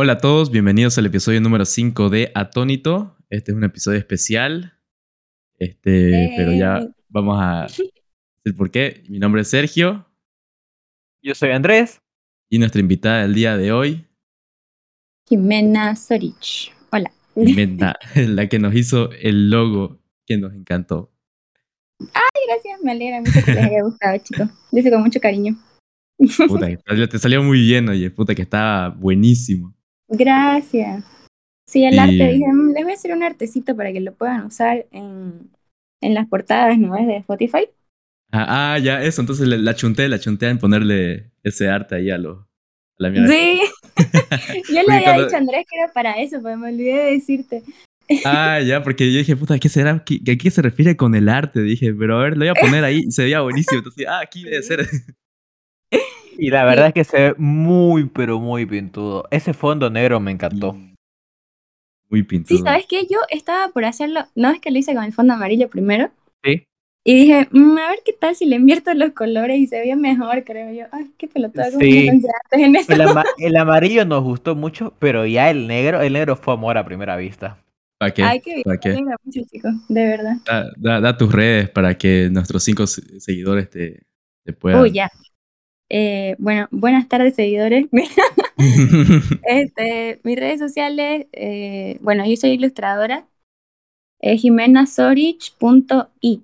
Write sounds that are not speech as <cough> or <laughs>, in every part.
Hola a todos, bienvenidos al episodio número 5 de Atónito. Este es un episodio especial, este, pero ya vamos a decir por qué. Mi nombre es Sergio Yo soy Andrés. y nuestra invitada del día de hoy, Jimena Sorich. Hola. Jimena, <laughs> la que nos hizo el logo que nos encantó. Gracias, me alegra mucho que les haya gustado, <laughs> chicos. Lo hice con mucho cariño. Puta, te salió muy bien, oye, puta, que estaba buenísimo. Gracias. Sí, el Y- arte, dije, "Mm, les voy a hacer un artecito para que lo puedan usar en, en las portadas, ¿no es? De Spotify. Ah, ah, ya, eso, entonces le- la chunté, la chunté en ponerle ese arte ahí a, lo, a la mierda. Sí. <laughs> <laughs> Yo le había cuando- dicho a Andrés que era para eso, pero me olvidé de decirte. Ah, ya, porque yo dije, puta, ¿qué será? ¿Qué- ¿A qué se refiere con el arte? Dije, pero a ver, lo voy a poner ahí se veía buenísimo. Entonces, ah, aquí debe ser. <laughs> Y la verdad es que se ve muy, pero muy pintudo. Ese fondo negro me encantó. Muy pintudo. Sí, ¿sabes qué? Yo estaba por hacerlo, no es que lo hice con el fondo amarillo primero, Sí. y dije, "Mm, a ver qué tal si le invierto los colores y se ve mejor, creo yo. Ay, qué pelotuda, ¿cómo Sí. en eso? El, ama- <laughs> el amarillo nos gustó mucho, pero ya el negro, el negro fue amor a primera vista. ¿Para qué? Ay, qué bien, ¿Para qué? mucho, chicos, de verdad. Da, da- da tus redes para que nuestros cinco se- seguidores te, te puedan. Uy, ya. Eh, bueno, buenas tardes, seguidores. <laughs> <laughs> este, mis redes sociales, eh, bueno, yo soy ilustradora, es jimenasorich.i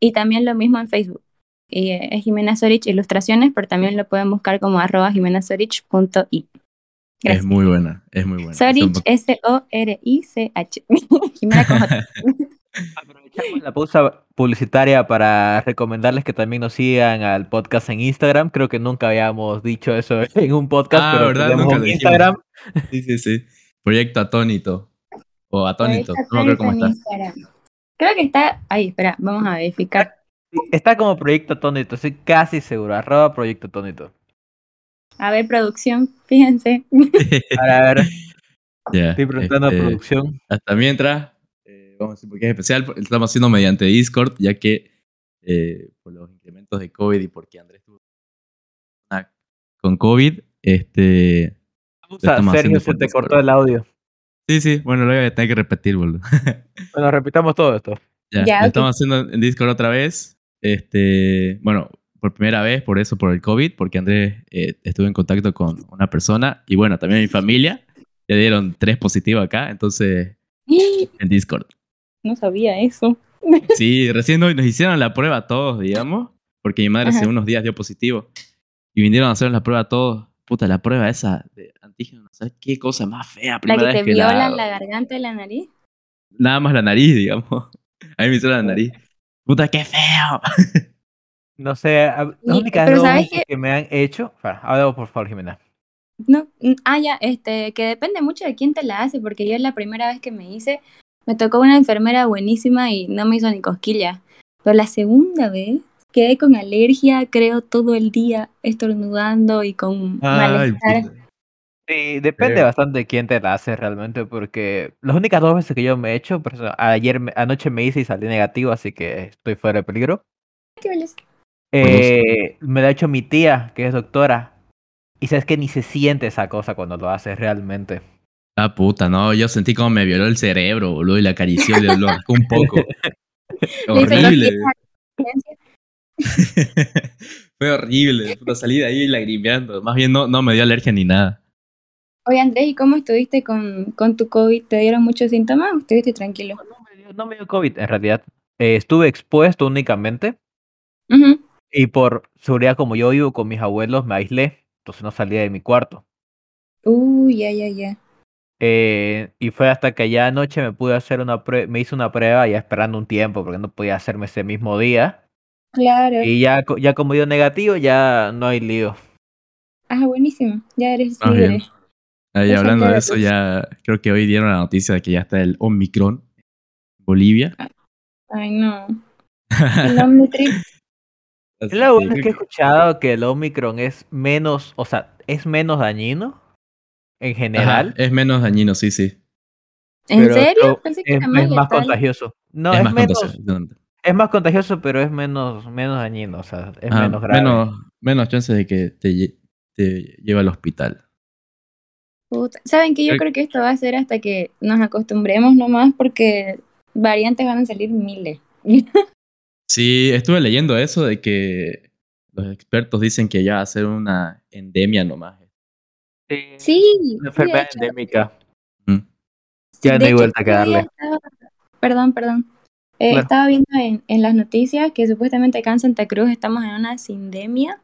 y también lo mismo en Facebook. Y, eh, es Jimena Sorich Ilustraciones, pero también lo pueden buscar como arroba jimenasorich.i. es muy buena, es muy buena. Sorich, S-O-R-I-C-H. <laughs> Jimena. Aprovechamos la pausa publicitaria para recomendarles que también nos sigan al podcast en Instagram. Creo que nunca habíamos dicho eso <laughs> en un podcast, Ah, pero ¿verdad? Nunca dijimos. Instagram. Sí, sí, sí. Proyecto Atónito. O Atónito. No me acuerdo cómo está en. Creo que está ahí, espera, vamos a verificar. Está como Proyecto Tónito, estoy casi seguro. Arroba Proyecto Tónito. A ver, producción, fíjense. <laughs> Para ver, Ya, estoy preguntando este, a producción. Hasta mientras, vamos a decir por qué es especial, lo estamos haciendo mediante Discord, ya que eh, por los incrementos de COVID y porque Andrés tuvo una- con COVID, este... O sea, Sergio, se te cortó el audio. Sí, sí, bueno, lo voy a tener que repetir, boludo. <laughs> Bueno, repitamos todo esto. Ya, Ya, lo ok. estamos haciendo en Discord otra vez. Este, bueno, por primera vez, por eso, por el COVID, porque Andrés eh, estuvo en contacto con una persona y bueno, también mi familia. Ya dieron tres positivos acá, entonces <gasps> en Discord. No sabía eso. Sí, recién hoy nos hicieron la prueba a todos, digamos, porque mi madre hace unos días dio positivo. Y vinieron a hacer la prueba a todos. Puta, la prueba esa de antígeno, no sabes qué cosa más fea. La que te vez que violan la garganta y la nariz. Nada más la nariz, digamos. <laughs> A mí me hicieron la nariz. Puta, qué feo. <laughs> No sé, las únicas pero dos ¿sabes veces qué? que me han hecho. Habla por favor, Jimena. No, mm, ah, ya, este, que depende mucho de quién te la hace, porque yo la primera vez que me hice, me tocó una enfermera buenísima y no me hizo ni cosquillas. Pero la segunda vez quedé con alergia, creo, todo el día estornudando y con Ay, malestar. Sí, depende bastante de quién te la hace realmente, porque las únicas dos veces que yo me he hecho, por eso, ayer, me- anoche me hice y salí negativo, así que estoy fuera de peligro. Qué. Eh, me lo ha hecho mi tía, que es doctora, y sabes que ni se siente esa cosa cuando lo haces realmente. Ah, puta, no, yo sentí como me violó el cerebro, boludo, y le acarició, le lo rascó un poco. Le horrible. Fue horrible, puta, salí de ahí lagrimeando. Más bien no, no me dio alergia ni nada. Oye, Andrés, ¿y cómo estuviste con, con tu COVID? ¿Te dieron muchos síntomas o estuviste tranquilo? No me dio, no me dio COVID, en realidad. Eh, estuve expuesto únicamente, y por seguridad, como yo vivo con mis abuelos, me aislé, entonces no salía de mi cuarto. Uy, ya, ya, ya. Eh, y fue hasta que ya anoche me pude hacer una prueba, me hice una prueba ya esperando un tiempo porque no podía hacerme ese mismo día. Claro. Y ya, ya como dio negativo, ya no hay lío. Ah, buenísimo. Ya eres Más libre. Ahí hablando de eso, pues. ya creo que hoy dieron la noticia de que ya está el Omicron en Bolivia. Ay, no. <laughs> El Omnitrix. Así Lo bueno que es que he escuchado que el Omicron es menos, o sea, es menos dañino en Ajá, general. es menos dañino, sí, sí. ¿En pero serio? Pensé que Es, era más es más contagioso. No, es es, más menos, contagioso. es más contagioso, pero es menos, menos dañino, o sea, es Ajá, menos grave. Ah, menos, menos chances de que te, te lleve al hospital. Puta. Saben que yo Creo- creo que esto va a ser hasta que nos acostumbremos nomás porque variantes van a salir miles. <laughs> Sí, estuve leyendo eso de que los expertos dicen que ya va a ser una endemia nomás. Sí, Una sí, de enfermedad hecho, endémica. Mm. Ya no hay hecho, vuelta otro día darle. estaba- Perdón, perdón. Eh, Claro. Estaba viendo en, en las noticias que supuestamente acá en Santa Cruz estamos en una sindemia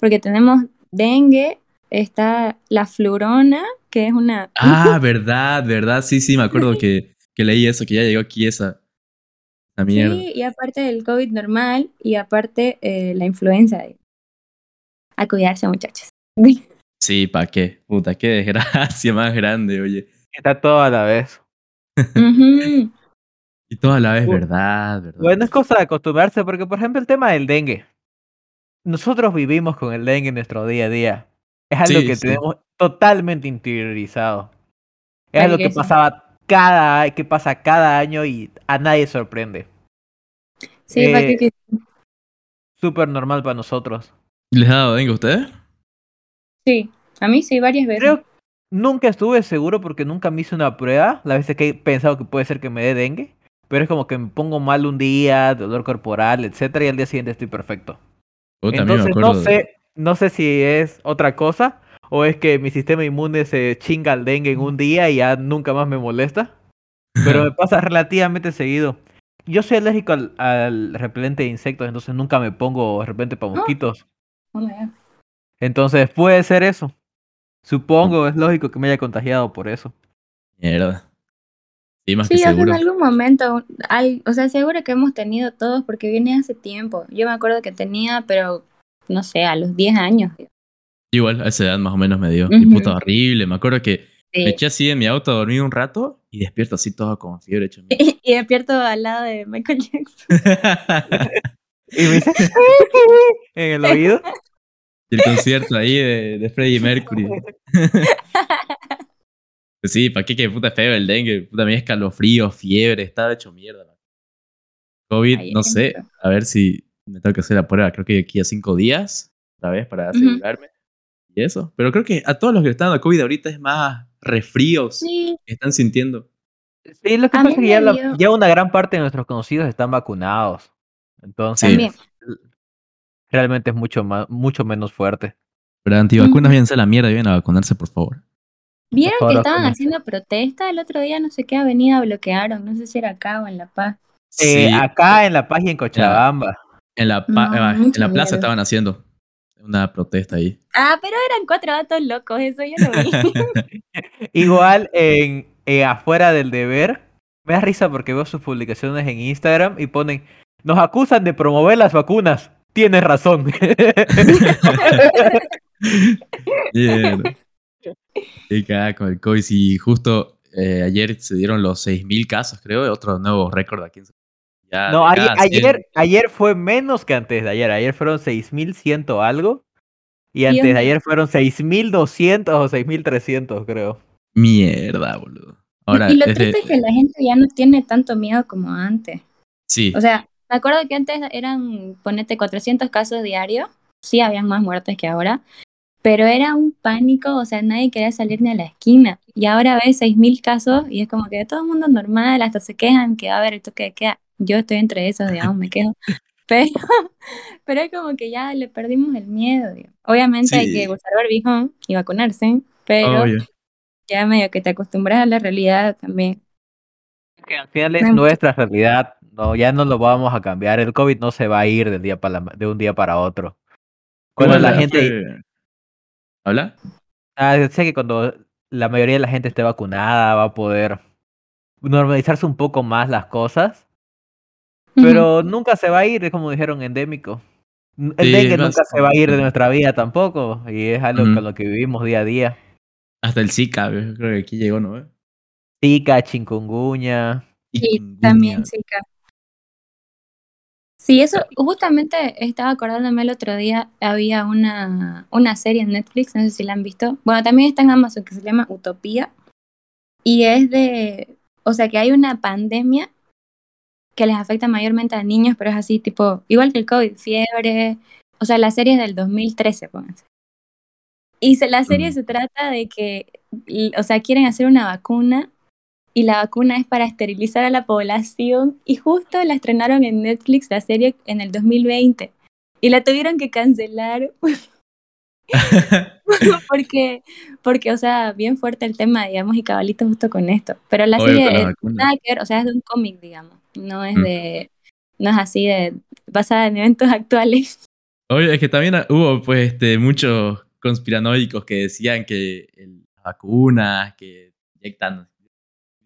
porque tenemos dengue, está la flurona, que es una... <laughs> Ah, verdad, verdad. Sí, sí, me acuerdo que, que leí eso, que ya llegó aquí esa, esa mierda. Sí, y aparte del COVID normal y aparte eh, la influenza. A cuidarse, muchachos. <laughs> Sí, ¿para qué? Puta, qué desgracia <laughs> más grande, oye. Está todo a la vez. Y toda a la vez, verdad, verdad. Bueno, es cosa de acostumbrarse, porque por ejemplo el tema del dengue. Nosotros vivimos con el dengue en nuestro día a día. Es algo Sí, que sí. tenemos totalmente interiorizado. Es algo que pasaba cada, que pasa cada año y a nadie sorprende. Sí, ¿para qué Eh, que- Súper normal para nosotros. ¿Les ha dado dengue a ustedes? Sí, a mí sí, varias veces. Creo nunca estuve seguro porque nunca me hice una prueba. Las veces que he pensado que puede ser que me dé dengue. Pero es como que me pongo mal un día, dolor corporal, etcétera, y al día siguiente estoy perfecto. Entonces no de- sé, no sé si es otra cosa o es que mi sistema inmune se chinga al dengue en un día y ya nunca más me molesta. <laughs> Pero me pasa relativamente seguido. Yo soy alérgico al, al repelente de insectos, entonces nunca me pongo repelente para Ah. mosquitos. Oh. Entonces puede ser eso. Supongo, es lógico que me haya contagiado por eso. Mierda. Sí, más Sí, que o sea, en seguro. algún momento, al- o sea, seguro que hemos tenido todos porque viene hace tiempo. Yo me acuerdo que tenía, pero no sé, a los 10 años. Igual, a esa edad más o menos me dio. Y Ujú. puta horrible. Me acuerdo que me Sí. eché así en mi auto a dormir un rato y despierto así todo con fiebre hecho. <laughs> Y despierto al lado de Michael Jackson. <laughs> <laughs> Y me dice en el oído. Y el concierto ahí de, de Freddie Mercury. <laughs> Pues sí, ¿para qué? Que puta feo el dengue. Puta, me escalofrío, fiebre, estaba hecho mierda. man. COVID, Ay, no sé. A ver si me tengo que hacer la prueba. Creo que aquí a cinco días, otra vez, para asegurarme. Y eso. Pero creo que a todos los que están dando COVID ahorita es más resfríos Sí, que están sintiendo. Sí, lo que A pasa es que ya, la- dio- ya una gran parte de nuestros conocidos están vacunados. Entonces, también. Realmente es mucho más, mucho menos fuerte. Pero antivacunas, váyanse a la mierda y vayan a vacunarse, por favor. ¿Vieron Por que estaban haciendo protesta? El otro día no sé qué avenida bloquearon. No sé si era acá o en La Paz. Eh, Sí, acá en La Paz y en Cochabamba. en la, pa- No, ah, en la plaza estaban haciendo una protesta ahí. Ah, pero eran cuatro datos locos, eso yo lo vi. <laughs> <laughs> Igual en eh, afuera del deber, me da risa porque veo sus publicaciones en Instagram y ponen, nos acusan de promover las vacunas. Tienes razón. Mierda. Qué cagada con el COVID. Y justo eh, ayer se dieron los 6.000 casos, creo, otro nuevo récord aquí. en- Ya no, de ayer, cada 100. ayer, ayer fue menos que antes de ayer. Ayer fueron 6100 algo. Y Dios antes de ayer fueron 6200 o 6300, creo. Mierda, boludo. Ahora, y lo es de- triste es que la gente ya no tiene tanto miedo como antes. sí, O sea, me acuerdo que antes eran, ponete, 400 casos diarios. Sí, habían más muertes que ahora. Pero era un pánico, o sea, nadie quería salir ni a la esquina. Y ahora ves 6.000 casos y es como que todo el mundo normal, hasta se quejan que va a haber el toque de queda. Yo estoy entre esos, digamos, me quejo. <laughs> Pero, <laughs> pero es como que ya le perdimos el miedo. digamos. Obviamente hay que usar barbijón y vacunarse, pero obvio. ya medio que te acostumbras a la realidad también. Que al final es nuestra realidad. No, ya no lo vamos a cambiar. El COVID no se va a ir del día para la- de un día para otro. Cuando la gente, fue- ¿Habla? Ah, sé que cuando la mayoría de la gente esté vacunada va a poder normalizarse un poco más las cosas, pero nunca se va a ir, es como dijeron, endémico. El Sí, dengue más- nunca se va a ir de nuestra vida tampoco, y es algo con lo que vivimos día a día. Hasta el Zika, yo creo que aquí llegó, ¿no? Zika, chikungunya. Sí, también, sí, claro. Sí, eso, justamente estaba acordándome el otro día, había una, una serie en Netflix, no sé si la han visto. Bueno, también está en Amazon que se llama Utopía. Y es de, o sea, que hay una pandemia que les afecta mayormente a niños, pero es así, tipo, igual que el COVID, fiebre. O sea, la serie es del 2013, pónganse. Y se, la serie Mm. se trata de que o sea, quieren hacer una vacuna y la vacuna es para esterilizar a la población y justo la estrenaron en Netflix la serie en el 2020 y la tuvieron que cancelar <laughs> <laughs> porque, porque, o sea, bien fuerte el tema, digamos, y cabalito justo con esto. Pero la Obvio, serie es nada que ver, o sea, es de un cómic, digamos, no es Mm. de, no es así de basada en eventos <laughs> actuales. Obvio, es que también hubo pues este, muchos conspiranoicos que decían que las vacunas, que inyectan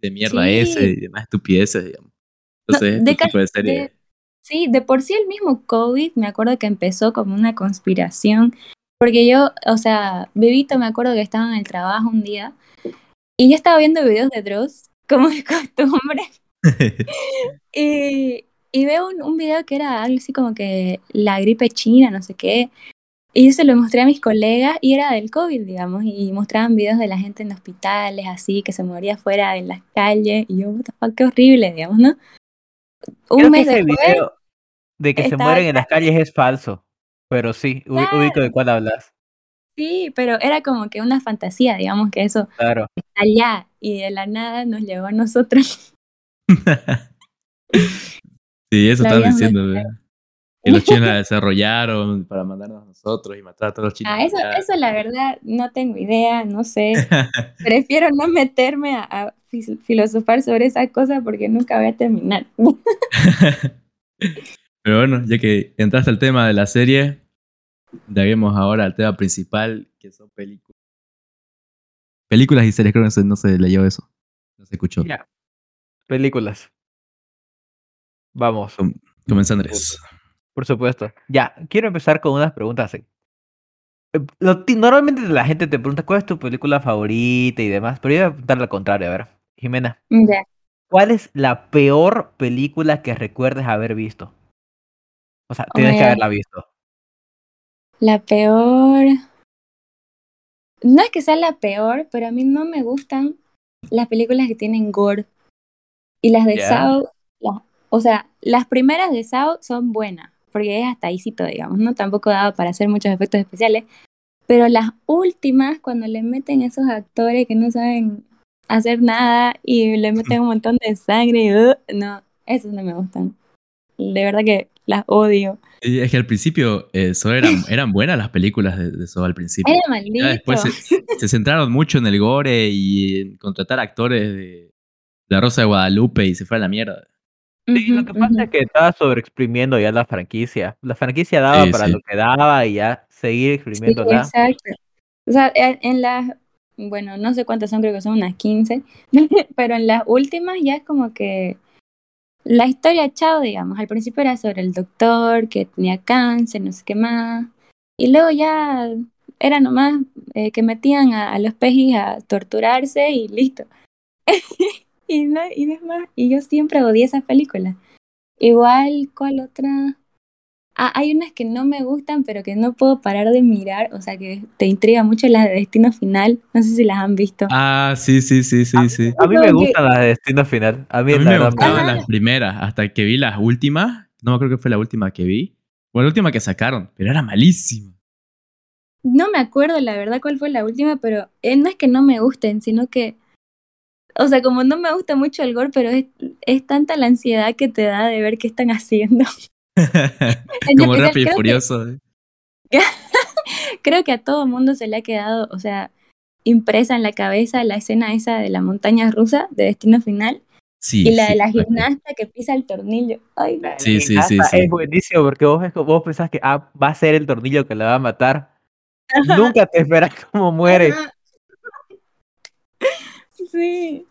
de mierda Sí. ese y demás estupideces, digamos. No, Entonces, de este tipo de serie. de- Sí, de por sí el mismo COVID, me acuerdo que empezó como una conspiración, porque yo, o sea, bebito me acuerdo que estaba en el trabajo un día y yo estaba viendo videos de Dross, como de <laughs> costumbre, <laughs> y, y veo un, un video que era algo así como que la gripe china, no sé qué, y yo se lo mostré a mis colegas y era del COVID, digamos, y mostraban videos de la gente en hospitales, así, que se moría fuera en las calles, y yo, what the fuck, qué horrible, digamos, ¿no? Un Creo que mes ese después, video de que se mueren en las calles es falso. Pero sí, Claro. ubico de cuál hablas. sí, pero era como que una fantasía, digamos, que eso Claro. allá, y de la nada nos llegó a nosotros. <laughs> sí, eso La estaban vida es diciendo. ¿verdad? Que los chinos la desarrollaron para mandarnos a nosotros y matar a todos los chinos. Ah, eso, eso la verdad, no tengo idea, no sé. <laughs> Prefiero no meterme a, filosofar sobre esa cosa porque nunca voy a terminar. <laughs> Pero bueno, ya que entraste al tema de la serie, daguemos ahora al tema principal, que son películas. Películas y series, creo que no se, leyó eso. No se escuchó. Películas. Vamos, Com- Comienza Andrés. Por supuesto. Ya, quiero empezar con unas preguntas. eh. Lo ti- Normalmente la gente te pregunta cuál es tu película favorita y demás, pero yo voy a preguntar lo contrario. A ver, Jimena, Ya. ¿cuál es la peor película que recuerdes haber visto? O sea, Oh tienes my que God. haberla visto. La peor. No es que sea la peor, pero a mí no me gustan las películas que tienen gore. Y las de Ya. Saw, la- o sea, las primeras de Saw son buenas, porque es hasta ahícito, digamos, ¿no? Tampoco daba para hacer muchos efectos especiales. Pero las últimas, cuando le meten esos actores que no saben hacer nada y le meten un montón de sangre, y, uh, no, esos no me gustan. De verdad que las odio. Y es que al principio eh, solo eran, <laughs> eran buenas las películas de, de eso al principio. Era maldito. Después se, se centraron mucho en el gore y en contratar actores de La Rosa de Guadalupe y se fue a la mierda. Sí, lo que pasa es que estaba sobreexprimiendo ya la franquicia. La franquicia daba Sí, para sí. lo que daba y ya seguir Sí, exprimiéndola. exacto. O sea, en en las, bueno, no sé cuántas son, creo que son unas 15, <laughs> pero en las últimas ya es como que la historia chao, digamos. Al principio era sobre el doctor que tenía cáncer, no sé qué más. Y luego ya era nomás eh, que metían a, a los pejis a torturarse y listo. <laughs> y, no, y no es más. Y yo siempre odié esas películas. Igual, ¿cuál otra? Ah, hay unas que no me gustan, pero que no puedo parar de mirar, o sea que te intriga mucho las de Destino Final, no sé si las han visto. Ah, sí, sí, sí, sí, sí. A mí me que- gustan las de Destino Final. A mí, A mí la me gustaban las primeras, hasta que vi las últimas. No creo que fue la última que vi. O la última que sacaron, pero era malísima. No me acuerdo la verdad cuál fue la última, pero eh, no es que no me gusten, sino que, o sea, como no me gusta mucho el gore, pero es, es tanta la ansiedad que te da de ver qué están haciendo. <laughs> <laughs> En Como rápido y creo que- furioso. eh. <laughs> creo que a todo mundo se le ha quedado, o sea, impresa en la cabeza la escena esa de la montaña rusa de Destino Final Sí. y la de la gimnasta que pisa el tornillo. Ay. La Sí, sí, sí, sí. Es buenísimo porque vos, ves- vos pensás que ah, va a ser el tornillo que la va a matar. Nunca te esperas cómo muere. Ajá. Sí.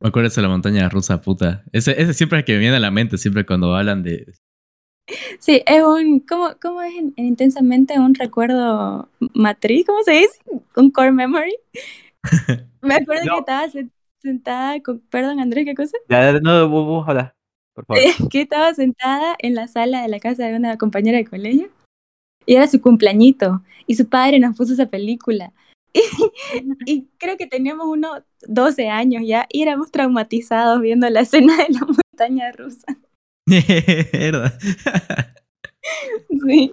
Me acuerdo de la montaña rusa, puta. Ese, ese siempre es el que me viene a la mente, siempre cuando hablan de. Sí, es un, ¿cómo, cómo es en, en intensamente un recuerdo matriz? ¿Cómo se dice? Un core memory. <laughs> Me acuerdo No. que estaba sen- sentada con, perdón Andrés, ¿qué cosa? Ya, no, vos, vos habla, por favor. <laughs> que estaba sentada en la sala de la casa de una compañera de colegio y era su cumpleañito y su padre nos puso esa película. Y, y creo que teníamos unos 12 años ya y éramos traumatizados viendo la escena de la montaña rusa. <laughs> Sí.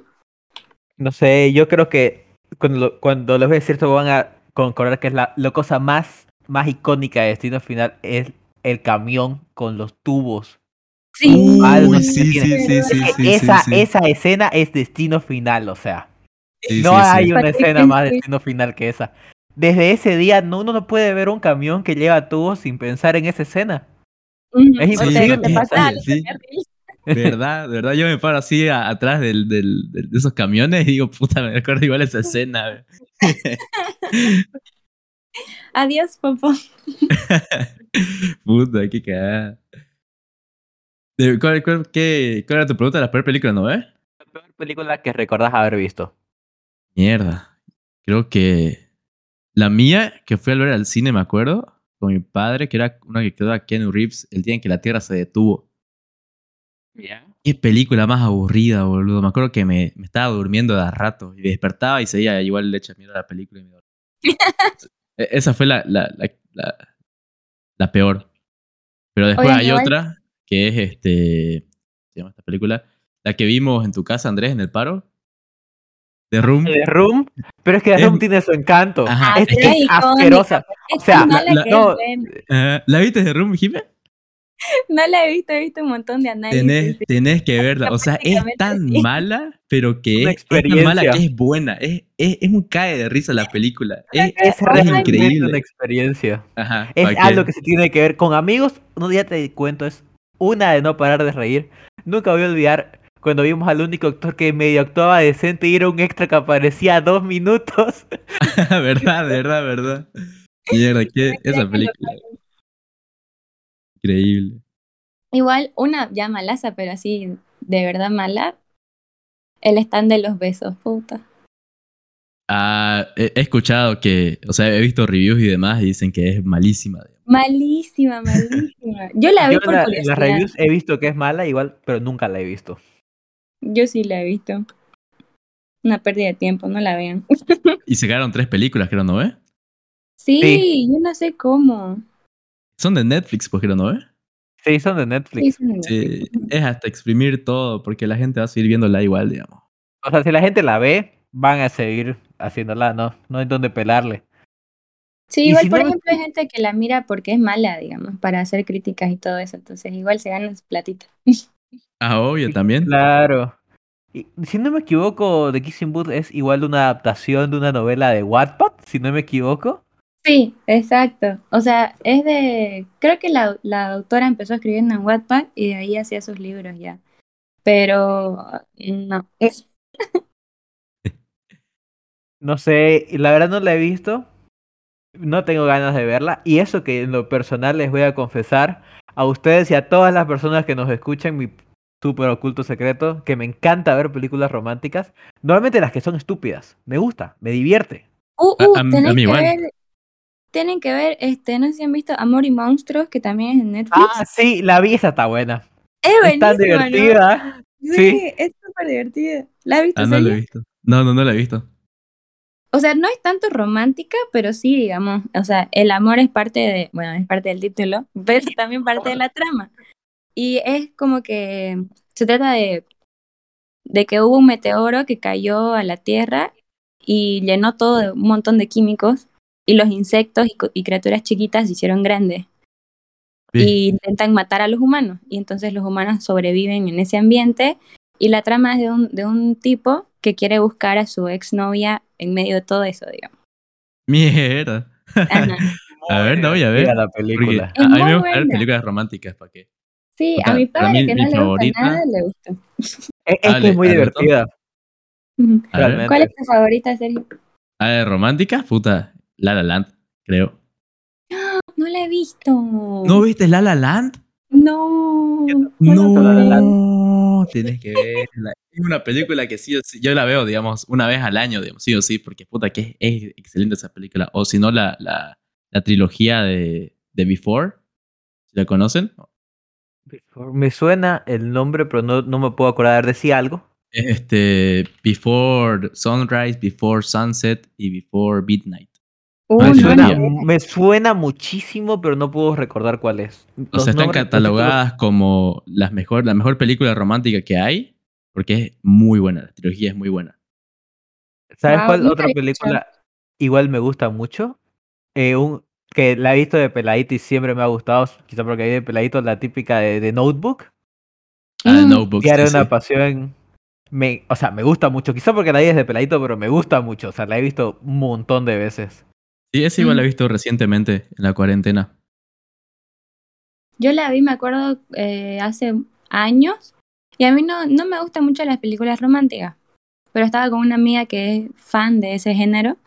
No sé, yo creo que cuando, lo- cuando les voy a decir esto van a concordar que es la, la cosa más, más icónica de Destino Final es el camión con los tubos. Sí. Uy, sí, sí, sí, sí, que sí, sí, esa, sí. esa escena es Destino Final, o sea. Sí, no sí, sí. hay una escena más sí. Destino Final que esa. Desde ese día no, uno no puede ver un camión que lleva tubos sin pensar en esa escena. Es imposible. te pasa. De verdad, de verdad, yo me paro así a- atrás del, del- de esos camiones y digo, puta, me recuerdo igual esa escena. <laughs> Adiós, Popo. <laughs> puta, qué cagada. De- ¿Cuál, cuál- qué- cuál era tu pregunta de la peor película, no ves? La peor película que recordás haber visto. Mierda. Creo que la mía, que fui a ver al cine, me acuerdo, con mi padre, que era una que quedó a Keanu Reeves el día en que la Tierra se detuvo. Qué película más aburrida, boludo. Me acuerdo que me, me estaba durmiendo de a rato y despertaba y seguía igual le echa mierda a la película. Y me dormía. <laughs> E- Esa fue la, la, la, la, la peor. Pero después hay igual- otra que es este. ¿cómo Se llama esta película. La que vimos en tu casa, Andrés, en el paro. The Room. The Room, pero es que The Es- Room tiene su encanto. Ajá, es, es que es asquerosa. Es O sea, la- no. ¿La viste The Room, Jimé? <laughs> No la he visto, he visto un montón de análisis. Tenés, tenés que verla. O sea, es tan sí. mala, pero que es, es tan mala que es buena. Es, es, es un cae de risa la película. <laughs> Es, increíble. una experiencia. Ajá, Es algo que se tiene que ver con amigos. No, ya te cuento, es una de no parar de reír. Nunca voy a olvidar cuando vimos al único actor que medio actuaba decente y era un extra que aparecía dos minutos. <laughs> verdad, verdad, verdad. Mierda, que esa película. Increíble. Igual, una ya malaza, pero así de verdad mala. El stand de los besos, puta. Ah, he, he escuchado que, o sea, he visto reviews y demás y dicen que es malísima. Malísima, malísima. Yo la vi Yo por la- en curiosidad. las reviews he visto que es mala igual, pero nunca la he visto. Yo sí la he visto. Una pérdida de tiempo, no la vean. <laughs> Y sacaron tres películas, creo, ¿no ves? Sí, Sí. yo no sé cómo. Son de Netflix, pues creo, ¿no ves? Sí, son de Sí, Netflix. sí, es hasta exprimir todo, porque la gente va a seguir viéndola igual, digamos. O sea, si la gente la ve, van a seguir haciéndola, no, no hay donde pelarle. Sí, igual, si por no ejemplo, hay gente que la mira porque es mala, digamos, para hacer críticas y todo eso. Entonces, igual se ganan su platita. <laughs> Ah, obvio, también. Claro. Y, si no me equivoco, The Kissing Booth es igual una adaptación de una novela de Wattpad, si no me equivoco. Sí, exacto. O sea, es de. Creo que la, la autora empezó escribiendo en Wattpad y de ahí hacía sus libros ya. Pero no. Es, <laughs> No sé, y la verdad no la he visto. No tengo ganas de verla. Y eso que en lo personal les voy a confesar a ustedes y a todas las personas que nos escuchan, mi súper oculto secreto, que me encanta ver películas románticas. Normalmente las que son estúpidas. Me gusta, me divierte. Uh, uh, a a mí que igual. ver. Tienen que ver, este, no sé si han visto Amor y Monstruos, que también es en Netflix. Ah, sí, la vi, esa está buena. es Es tan buenísima, ¿no? divertida. Sí, Sí. es súper divertida. ¿La has visto, Ah, no la he visto. No, no, no la he visto. O sea, no es tanto romántica, pero sí, digamos, o sea, el amor es parte de, bueno, es parte del título, <laughs> pero también parte de la trama. Y es como que se trata de, de que hubo un meteoro que cayó a la Tierra y llenó todo de un montón de químicos y los insectos y, criaturas chiquitas se hicieron grandes Bien. y intentan matar a los humanos. Y entonces los humanos sobreviven en ese ambiente. Y la trama es de un, de un tipo que quiere buscar a su exnovia en medio de todo eso, digamos. Mierda. <laughs> A ver, no voy a ver. Divertida la Porque película. a, a mí me películas románticas, ¿para qué? Sí, a mi padre mí que no le favorita- gusta nada, le gusta. Es, que es muy divertida. ¿Cuál es tu favorita, Sergio? A ver, románticas, puta. La La Land, creo. No la he visto. ¿No viste La La Land? No. No. La La No, tienes que verla. Es una película que sí o sí, yo la veo, digamos, una vez al año, digamos, sí o sí, porque puta que es, es excelente esa película. O si no, la, la, la trilogía de, de Before, ¿si la conocen? Me suena el nombre, pero no, no me puedo acordar. Decía algo. Es este Before Sunrise, Before Sunset y Before Midnight. Me suena, no. me suena muchísimo, pero no puedo recordar cuál es. O sea, están catalogadas como las mejor, la mejor película romántica que hay, porque es muy buena, la trilogía es muy buena. ¿Sabes Wow, cuál otra película igual me gusta mucho. Eh, un, que la he visto de peladito y siempre me ha gustado, quizá porque hay de peladito la típica de, de Notebook. Ah, Mm. Notebook. Sí, de una sí. pasión. Me, o sea, me gusta mucho. Quizá porque la vi desde peladito, pero me gusta mucho. O sea, la he visto un montón de veces. Sí, ese igual lo he Mm. visto recientemente en la cuarentena. Yo la vi, me acuerdo, eh, hace años. Y a mí no, no me gustan mucho las películas románticas. Pero estaba con una amiga que es fan de ese género.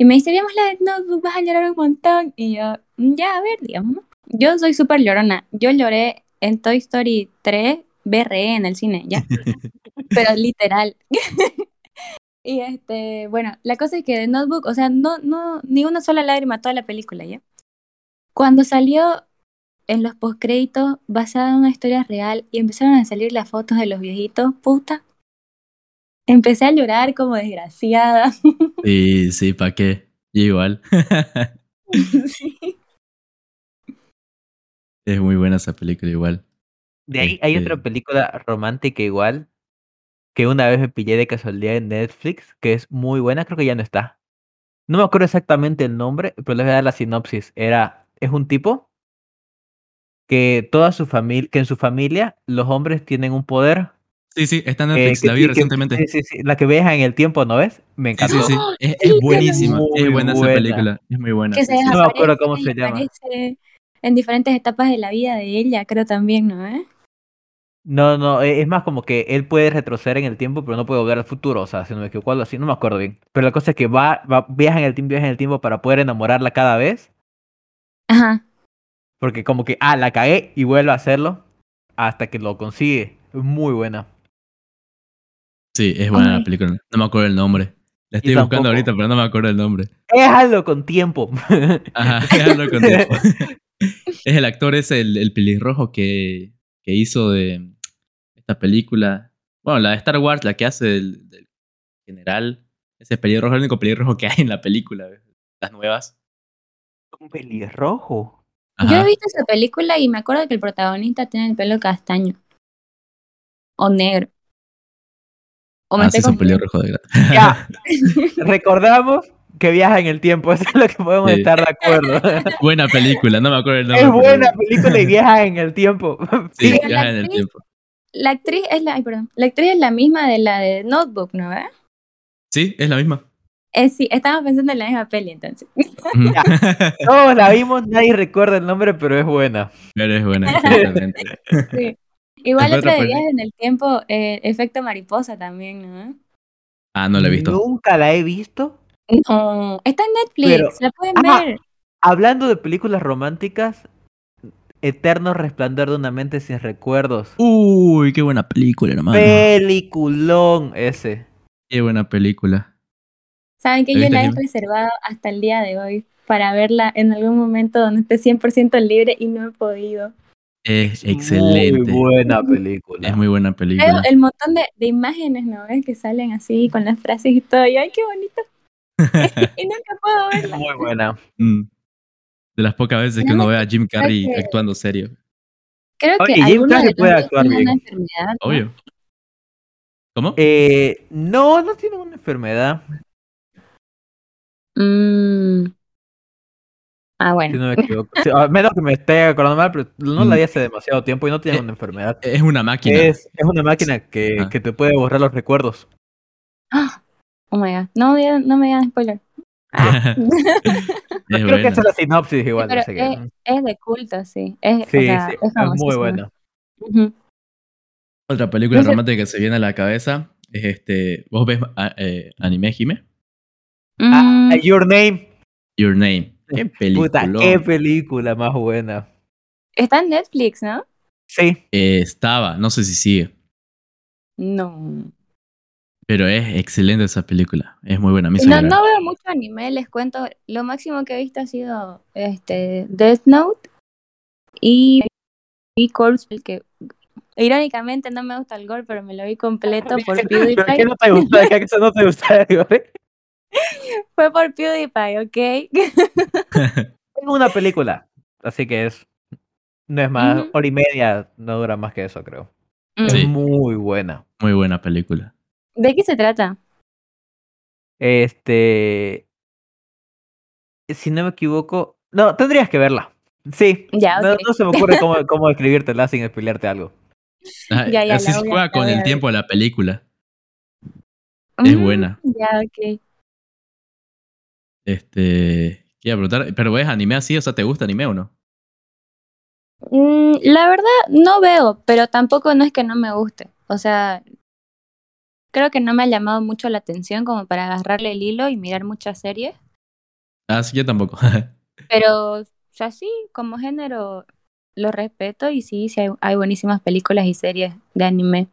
Y me dice, veamos la de Notebook, vas a llorar un montón. Y yo, "Mm, ya, a ver, digamos. ¿no? Yo soy súper llorona. Yo lloré en Toy Story 3, BRE en el cine, ya. <laughs> Pero literal. <laughs> y este, bueno, la cosa es que de Notebook, o sea, no, no, ni una sola lágrima toda la película, ¿ya? Cuando salió en los postcréditos basada en una historia real y empezaron a salir las fotos de los viejitos, puta. Empecé a llorar como desgraciada. <laughs> Sí, sí, ¿para qué? Yo igual. <laughs> Sí. es muy buena esa película igual. De ahí hay otra Este- película romántica igual. Que una vez me pillé de casualidad en Netflix. Que es muy buena. Creo que ya no está. No me acuerdo exactamente el nombre. Pero les voy a dar la sinopsis. Era. Es un tipo. Que toda su familia. Que en su familia. Los hombres tienen un poder. Sí, sí, está en eh, Netflix, que la vi que- recientemente. sí, sí, sí, La que viaja en el tiempo, ¿no ves? Me Sí, encantó. sí, sí. <gasps> Es, Sí, es buenísima. Es buena esa película. Es muy buena. que se. No me acuerdo cómo se llama. en diferentes etapas de la vida de ella, creo también, ¿no? ¿Eh? No, no, e- es más como que él puede retroceder en el tiempo, pero no puede volver al futuro, o sea, si no me equivoco, algo así, no me acuerdo bien. Pero la cosa es que va, va viaja en el tiempo, viaja en el tiempo para poder enamorarla cada vez, Ajá. porque como que, ah, la cagué y vuelve a hacerlo hasta que lo consigue. Es muy buena. Sí, es buena Ay. la película. No me acuerdo el nombre. La estoy Yo buscando tampoco. ahorita, pero no me acuerdo el nombre. Es algo con tiempo. Ajá, <laughs> déjalo con tiempo. <laughs> es el actor, es el, el pelirrojo que, que hizo de esta película. Bueno, la de Star Wars, la que hace del, del general. Ese pelirrojo, el único pelirrojo que hay en la película. Las nuevas. Un pelirrojo. Yo he visto esa película y me acuerdo que el protagonista tiene el pelo castaño. O negro. O me Ah, sí, estoy es un pelirrojo de verdad. Ya, <laughs> recordamos que viaja en el tiempo, <laughs> eso es lo que podemos Sí. estar de acuerdo. <laughs> Buena película, no me acuerdo el nombre. es pero- buena película y viaja en el tiempo. Sí, viaja en el actriz- tiempo. La actriz es la, ay, perdón. La actriz es la misma de la de Notebook, ¿no? ¿Eh? Sí, es la misma. Eh, sí, estaba pensando en la misma peli entonces. Todos la vimos, nadie recuerda el nombre, pero es buena. Pero es buena, exactamente. Sí. Igual otra de viajes en el tiempo, eh, efecto mariposa también, ¿no? Ah, no la he visto. Nunca la he visto. No, está en Netflix, Pero- la pueden ver. Hablando de películas románticas, Eterno Resplandor de una mente sin recuerdos. Uy, qué buena película, hermano. Peliculón ese. Qué buena película. Saben que ¿La yo la he reservado hasta el día de hoy para verla en algún momento donde esté 100% libre y no he podido. Es excelente. Muy buena película. Es muy buena película. el montón de, de imágenes, ¿no ves? Que salen así con las frases y todo. Y ay, qué bonito. <laughs> y nunca puedo verla. Muy buena. Mm. De las pocas veces que No uno ve a Jim Carrey que- actuando serio. Creo que Oye, Jim Carrey de puede actuar una bien. enfermedad. ¿no? Obvio. ¿Cómo? Eh, no, no tiene una enfermedad. Mm. Ah, Si bueno. no me equivoco. Sí, a menos que me esté acordando mal, pero no la Mm. vi hace demasiado tiempo y no tiene Eh, una enfermedad. Es una máquina. Es, es una máquina que, Ah. que te puede borrar los recuerdos. Ah, Oh my god. No, me digan- no me digan spoiler. <laughs> Creo que esa es la sinopsis igual. pero así que- es, es de culto, sí. Es, o sí, sea, sí, es es muy buena. Ujú. Otra película romántica que se viene a la cabeza es este. ¿Vos ves ah, eh, anime, Jime? Ah, Mm, Your Name. Your Name. <laughs> Qué película. Puta, qué película más buena. está en Netflix, ¿no? Sí. estaba, no sé si sigue. No. Pero es excelente esa película. Es muy buena. Me No, no veo mucho anime, les cuento. Lo máximo que he visto ha sido este Death Note y, y Corpse, el que irónicamente no me gusta el gore, pero me lo vi completo <laughs> por ¿Pero PewDiePie. qué no te gusta? ¿Qué no te gusta? <laughs> Fue por PewDiePie, ¿ok? <laughs> Es una película. Así que es. No es más. Hora y media. No dura más que eso, creo. Mm. Sí. Es muy buena. Muy buena película. ¿De qué se trata? Este. si no me equivoco. No, tendrías que verla. Sí. Ya, No, se me ocurre cómo, <laughs> cómo describírtela sin spoilearte algo. Ah, Ya, ya, así se juega con el tiempo de la película. Es Mm, buena. Ya, ok. Este. ¿Qué iba a preguntar? ¿Pero ves anime así? O sea, ¿te gusta anime o no? Mm, la verdad, no veo, pero tampoco no es que no me guste. O sea, creo que no me ha llamado mucho la atención como para agarrarle el hilo y mirar muchas series. Ah, sí, yo tampoco. <laughs> Pero, o sea, sí, como género lo respeto y sí, sí hay, hay buenísimas películas y series de anime.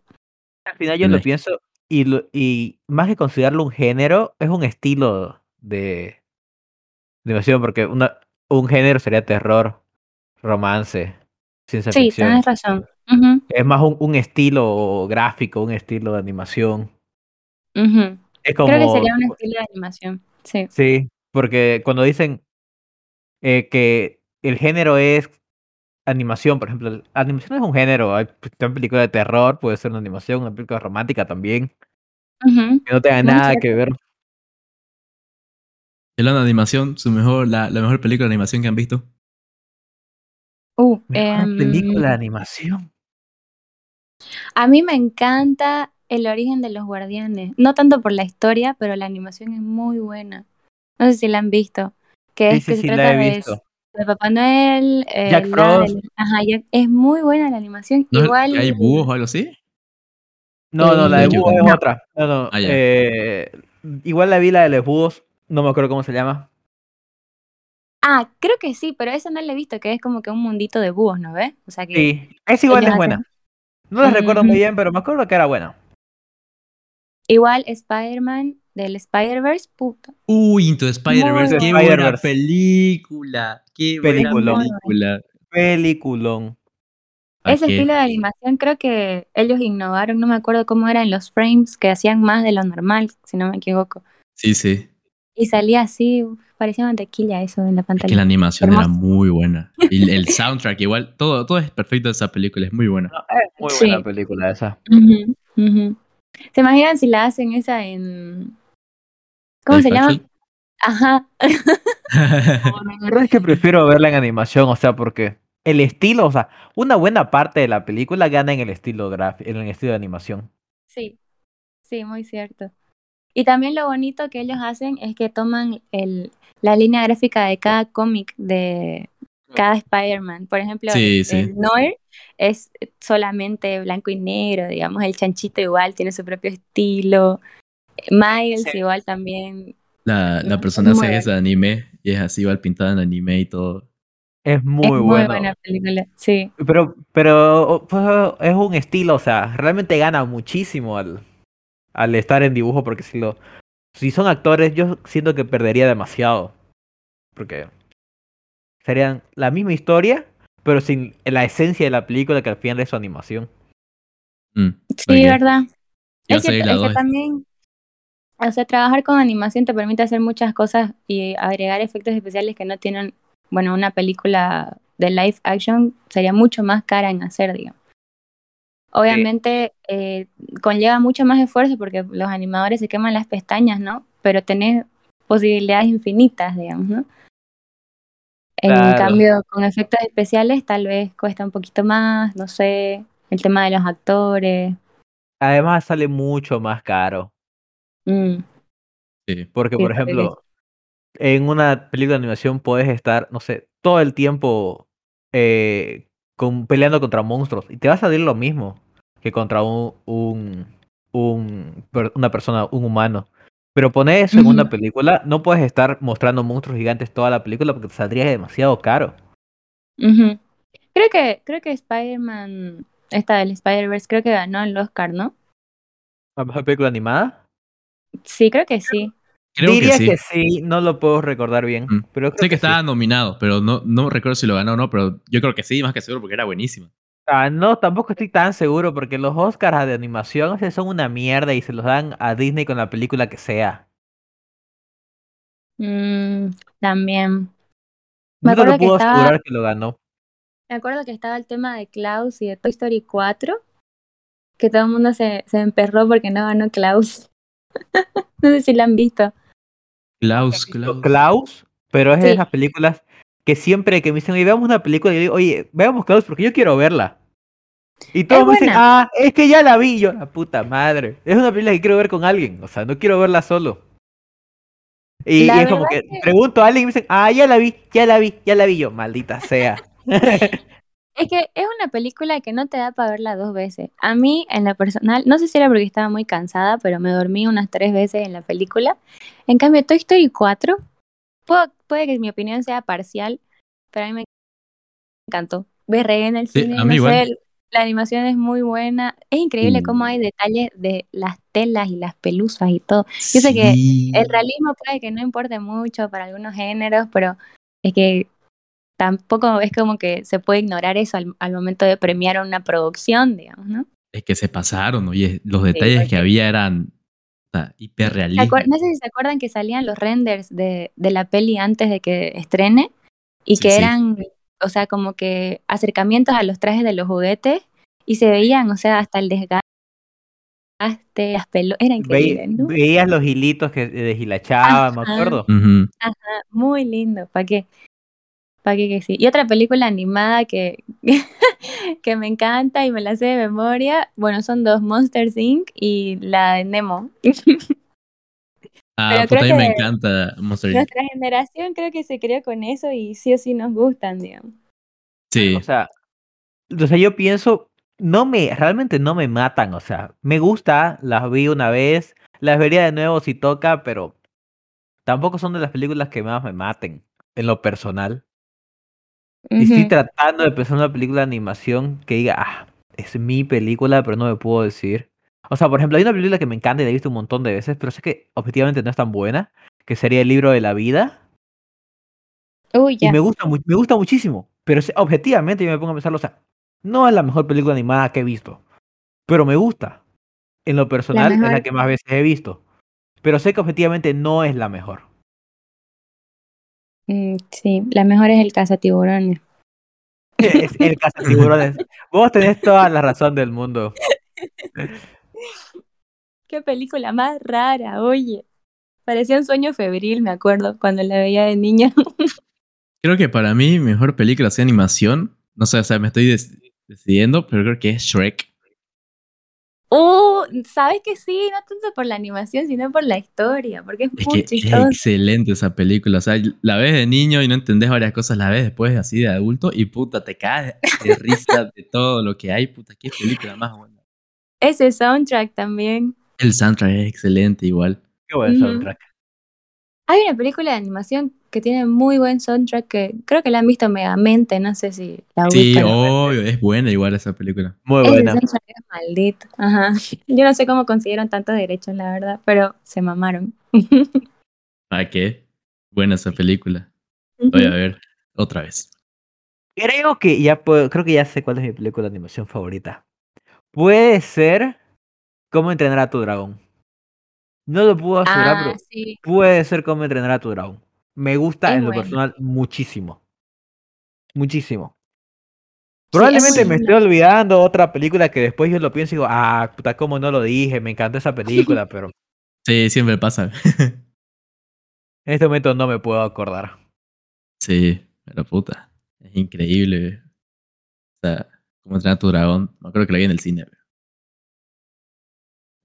Al final yo lo pienso y, lo- y más que considerarlo un género, es un estilo de animación, porque una, un género sería terror, romance, ciencia Sí, ficción. tienes razón. Es más un, un estilo gráfico, un estilo de animación. Es como... Creo que sería un estilo de animación. Sí. Sí, porque cuando dicen eh, que el género es animación, por ejemplo, animación es un género, hay una película de terror, puede ser una animación, una película romántica también, que no tenga nada que ver. Hablando de animación, su mejor, la, la mejor película de animación que han visto. Uh, Mejor em, película de animación. A mí me encanta el origen de los guardianes. No tanto por la historia, pero la animación es muy buena. No sé si la han visto. Que Sí, es sí, que se sí, la trata he de, visto. de Papá Noel, eh, Jack la Frost. del- ajá, Jack- es muy buena la animación. ¿No es- Igual. ¿Hay búhos o algo así? No, no, la Eh, de Búho es no. otra. No, no. Ah, eh, igual la vi la de los búhos, no me acuerdo cómo se llama. Ah, creo que sí, pero esa no la he visto, que es como que un mundito de búhos, ¿no ves? O sea que. Sí, es igual es buena. hacen- No la recuerdo muy bien, pero me acuerdo que era buena. Igual Spider-Man del Spider-Verse, puta. Uy, Into Spider-Verse. Qué buena. buena película. Qué buena Peliculón. película. Peliculón. ¿A Ese qué? estilo de animación creo que ellos innovaron, no me acuerdo cómo eran los frames, que hacían más de lo normal, si no me equivoco. Sí, sí. Y salía así, uf, parecía mantequilla eso en la Es que la pantalla. animación era muy buena. Y el <laughs> soundtrack igual, todo, todo es perfecto de esa película, es muy buena. No, es muy Sí. buena película esa. ¿Se imaginan si la hacen esa en... ¿Cómo se llama? Ajá. <laughs> La verdad es que prefiero verla en animación, o sea, porque el estilo, o sea, una buena parte de la película gana en el estilo gráfico, en el estilo de animación. Sí, sí, muy cierto. Y también lo bonito que ellos hacen es que toman el, la línea gráfica de cada cómic de cada Spider-Man. Por ejemplo, Sí, el, sí. el Noir es solamente blanco y negro, digamos, el chanchito igual tiene su propio estilo. Miles Sí. igual también. La, la Es persona muy hace ese anime y es así, igual pintada en anime y todo. Es muy es muy bueno. buena película, sí. Pero, pero pues, es un estilo, o sea, realmente gana muchísimo al, al estar en dibujo, porque si lo, si son actores, yo siento que perdería demasiado. Porque serían la misma historia, pero sin la esencia de la película que al final es su animación. Mm, Sí. ¿verdad? Es que, es que también, o sea, trabajar con animación te permite hacer muchas cosas y agregar efectos especiales que no tienen, bueno, una película de live action sería mucho más cara en hacer, digamos. Obviamente eh, conlleva mucho más esfuerzo porque los animadores se queman las pestañas, ¿no? Pero tenés posibilidades infinitas, digamos, ¿no? En Claro. cambio, con efectos especiales tal vez cuesta un poquito más, no sé, el tema de los actores. Además sale mucho más caro. Mm, Sí. Porque, Sí, por ejemplo, en una película de animación puedes estar, no sé, todo el tiempo eh, con, peleando contra monstruos. Y te va a salir lo mismo que contra un, un, un una persona, un humano. Pero poner eso en una Ujú. película, no puedes estar mostrando monstruos gigantes toda la película porque te saldría demasiado caro. Creo que, creo que Spider-Man, esta del Spider-Verse, creo que ganó el Oscar, ¿no? ¿La mejor película animada? Sí, creo que sí. Creo Diría que sí. no lo puedo recordar bien. Mm. Pero creo Sé que, que sí. estaba nominado, pero no, no recuerdo si lo ganó o no, pero yo creo que sí, más que seguro, porque era buenísima. Ah, no, tampoco estoy tan seguro porque los Oscars de animación son una mierda y se los dan a Disney con la película que sea. Mm, también. Me No lo que puedo estaba- asegurar que lo ganó. Me acuerdo que estaba el tema de Klaus y de Toy Story 4, que todo el mundo se, se emperró porque no ganó Klaus. <laughs> no sé si la han visto. Klaus, Klaus. Klaus, Pero es de Sí. esas películas que siempre que me dicen, oye, veamos una película, yo digo, oye, veamos Klaus porque yo quiero verla. Y todos me dicen, ah, es que ya la vi. Y Yo, la puta madre. Es una película que quiero ver con alguien. O sea, no quiero verla solo. Y, es como que que- pregunto a alguien y me dicen, ah, ya la vi, ya la vi, ya la vi. Yo, maldita sea. <laughs> Es que es una película que no te da para verla dos veces. A mí, en la personal, no sé si era porque estaba muy cansada, pero me dormí unas tres veces en la película. En cambio, Toy Story 4, puedo- puede que mi opinión sea parcial, pero a mí me encantó. Berré en el Sí, cine, a mí no sé, igual. la animación es muy buena. Es increíble cómo Uh. hay detalles de las telas y las pelusas y todo. Yo sé que. El realismo puede que no importe mucho para algunos géneros, pero es que tampoco es como que se puede ignorar eso al, al momento de premiar una producción, digamos, ¿no? Es que se pasaron, oye, los detalles que había eran o sea, ¿Se hiperrealistas. No sé si se acuerdan que salían los renders de, de la peli antes de que estrene y Sí, que sí. eran, o sea, como que acercamientos a los trajes de los juguetes y se veían, o sea, hasta el desgaste, las pelos, era Ve- increíble, ¿no? veías los hilitos que deshilachaban, me Ajá. acuerdo. Ujú. Muy lindo, ¿para qué? ¿Para que sí? Y otra película animada que, <laughs> que me encanta y me la sé de memoria, bueno, son dos, Monsters Inc. y la de Nemo. Ah, Pero puta, a creo mí me encanta Monster Inc. Nuestra generación creo que se crió con eso y sí o sí nos gustan, digamos. Sí. O sea, o sea, yo pienso, no me, realmente no me matan, o sea, me gusta, las vi una vez, las vería de nuevo si toca, pero tampoco son de las películas que más me maten, en lo personal. Y estoy tratando de pensar en una película de animación que diga, ah, es mi película, pero no me puedo decir. O sea, por ejemplo, hay una película que me encanta y la he visto un montón de veces, pero sé que objetivamente no es tan buena, que sería El libro de la vida. Uy, Y ya. me gusta, me gusta muchísimo. Pero objetivamente yo me pongo a pensarlo, o sea, no es la mejor película animada que he visto. Pero me gusta. En lo personal es la que más veces he visto. Pero sé que objetivamente no es la mejor. Mm, sí, la mejor es el cazatiburones. Es el cazatiburones. <laughs> Vos tenés toda la razón del mundo. <laughs> Qué película más rara, oye. Parecía un sueño febril, me acuerdo, cuando la veía de niña. <laughs> Creo que para mí, mejor película de animación, no sé, o sea, me estoy decidiendo, pero creo que es Shrek. Uh, sabes que sí, no tanto por la animación, sino por la historia, porque es, Es muy que es excelente esa película. O sea, la ves de niño y no entendés varias cosas, la ves después así de adulto y puta, te caes de risa de todo lo que hay. Puta, qué película más buena. Ese soundtrack también. El soundtrack es excelente igual. Qué buen Ujú. soundtrack. Hay una película de animación que tiene muy buen soundtrack que creo que la han visto megamente, no sé si la Sí, ubican. obvio, es buena igual esa película. Muy buena. es maldito. Ajá. Yo no sé cómo consiguieron tantos derechos, la verdad, pero se mamaron. ¿Para <laughs> qué? Buena esa película. Voy a ver otra vez. Creo que ya puedo, creo que ya sé cuál es mi película de animación favorita. Puede ser Cómo entrenar a tu dragón. No lo puedo asegurar, Ah, pero sí. puede ser Cómo entrenar a tu dragón. Me gusta Es en lo personal muchísimo. Muchísimo. Sí, es Probablemente me esté olvidando otra película que después yo lo pienso y digo, ah, puta, cómo no lo dije, me encantó esa película, <laughs> pero Sí, siempre pasa. <laughs> en este momento no me puedo acordar. sí, pero puta. Es increíble. O sea, cómo entrenar a tu dragón. No creo que la vi en el cine.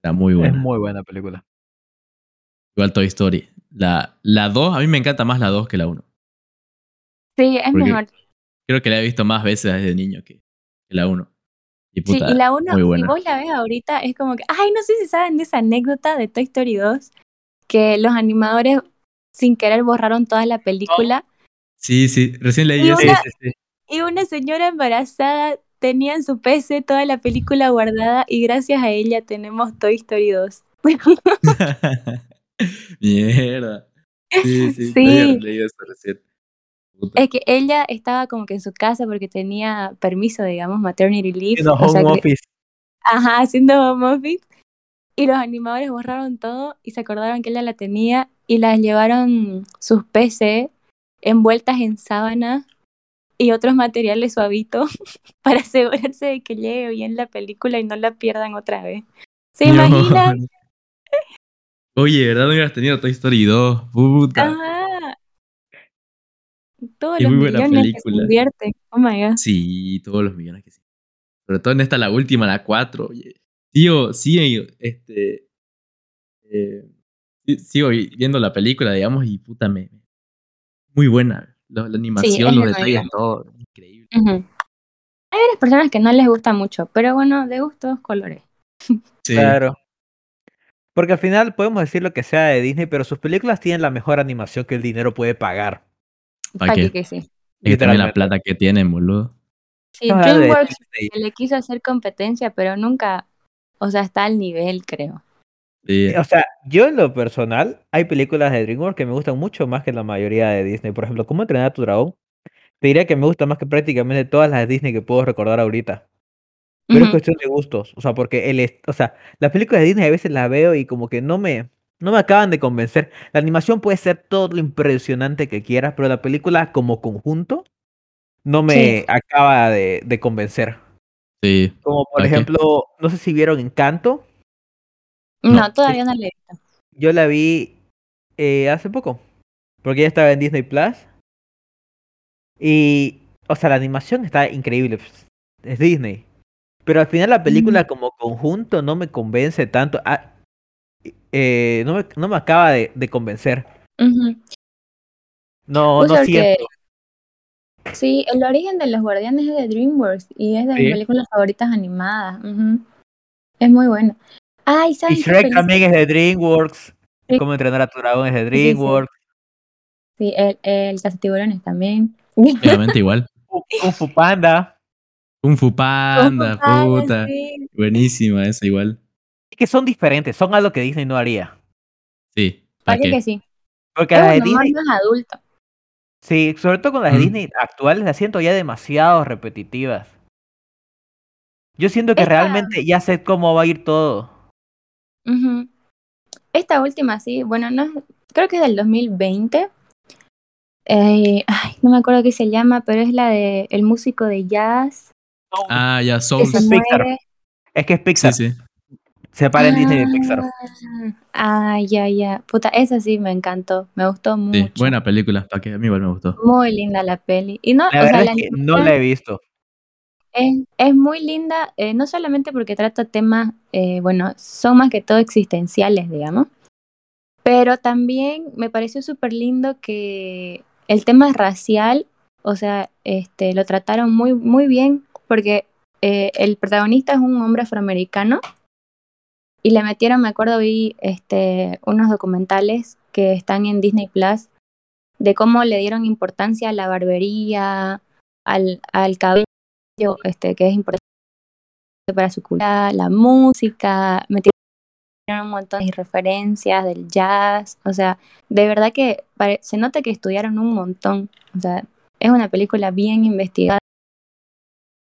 Era muy Es buena. muy buena película. Igual Toy Story. La, la 2, a mí me encanta más la 2 que la 1. Sí, es Porque mejor. Creo que la he visto más veces desde niño que, que la 1. Y Sí, y la uno, muy si buena. vos la ves ahorita, es como que, ay, no sé si saben de esa anécdota de Toy Story 2, que los animadores sin querer borraron toda la película Sí, sí, recién leí Y eso. Una- sí, sí. y una señora embarazada tenía en su PC toda la película guardada y gracias a ella tenemos Toy Story 2. <laughs> <laughs> <laughs> Mierda. Sí, sí, Sí. leído eso recién. Puta. Es que ella estaba como que en su casa porque tenía permiso, digamos, maternity leave. En los o sea home que- office. Ajá, haciendo home office. Y los animadores borraron todo y se acordaron que ella la tenía y las llevaron sus PC envueltas en sábana y otros materiales suavitos <laughs> para asegurarse de que llegue bien la película y no la pierdan otra vez. ¿Se imaginan? <laughs> Oye, ¿verdad? No hubieras tenido Toy Story 2. Puta. Ajá. Todos los muy buena millones que se invierten. Oh my god. Sí, todos los millones que sí. Sobre todo en esta, la última, la 4. Tío, sigo, este. eh, sí- sigo viendo la película, digamos, y puta, me. Muy buena. La, la animación, los detalles, todo. Increíble. Hay varias personas que no les gusta mucho, pero bueno, de gustos colores. Sí. Claro. Porque al final podemos decir lo que sea de Disney, pero sus películas tienen la mejor animación que el dinero puede pagar. ¿Pa' Pa' qué? que sí. Es que también la plata que tienen, boludo. Sí, DreamWorks le quiso hacer competencia, pero nunca, o sea, está al nivel, creo. Sí. O sea, yo en lo personal, hay películas de DreamWorks que me gustan mucho más que la mayoría de Disney. Por ejemplo, ¿Cómo entrenar a tu dragón? Te diría que me gusta más que prácticamente todas las de Disney que puedo recordar ahorita. Pero es cuestión de gustos. O sea, porque el, o sea, las películas de Disney a veces las veo y como que no me, no me acaban de convencer. La animación puede ser todo lo impresionante que quieras, pero la película como conjunto no me Sí. acaba de, de convencer. Sí. Como por ejemplo, no sé si vieron Encanto. No, No. todavía no le he visto. Yo la vi eh, hace poco. Porque ya estaba en Disney Plus. Y, o sea, la animación está increíble. pues, Es Disney. Pero al final la película como conjunto no me convence tanto. ah, eh, no, me, no me acaba de, de convencer. Ujú. No, Pues no porque- siento. Sí, el origen de los guardianes es de DreamWorks y es de Sí. mis películas favoritas animadas. Ujú. Es muy bueno. Ay, Y ¿saben qué Shrek también es de DreamWorks. Sí. Cómo entrenar a tu dragón es de sí, sí. DreamWorks. Sí, el, el Cazatiburones también. Obviamente igual. Kung Fu Panda. Kung Fu Panda, Ay, puta. sí. Buenísima esa igual. Es que son diferentes. Son algo que Disney no haría. Sí. ¿Para ¿Para qué qué? que sí? Porque las de Disney más adulto. Sí, sobre todo con las de Mm. Disney actuales las siento ya demasiado repetitivas. Yo siento que Esta- realmente ya sé cómo va a ir todo. Esta última, sí, bueno, no, es- creo que es del 2020. Eh, ay, no me acuerdo qué se llama, pero es la de el músico de jazz Ah, ya, que se es Pixar. Es que es Sí, Pixar. sí. Separa en Disney de Pixar. Ah, ya, ya. Puta, esa sí me encantó. Me gustó Sí, mucho. buena película. ¿Para qué? A mí igual me gustó. Muy linda la peli. Y no, La o sea, que no la he visto. es, es muy linda, eh, no solamente porque trata temas, eh, bueno, son más que todo existenciales, digamos. Pero también me pareció súper lindo que el tema racial, o sea, este, lo trataron muy, muy bien, porque eh, el protagonista es un hombre afroamericano y le metieron, me acuerdo, vi este, unos documentales que están en Disney Plus de cómo le dieron importancia a la barbería, al, cabello, este, que es importante para su cultura, la música, metieron un montón de referencias del jazz, o sea, de verdad que se nota que estudiaron un montón, o sea, es una película bien investigada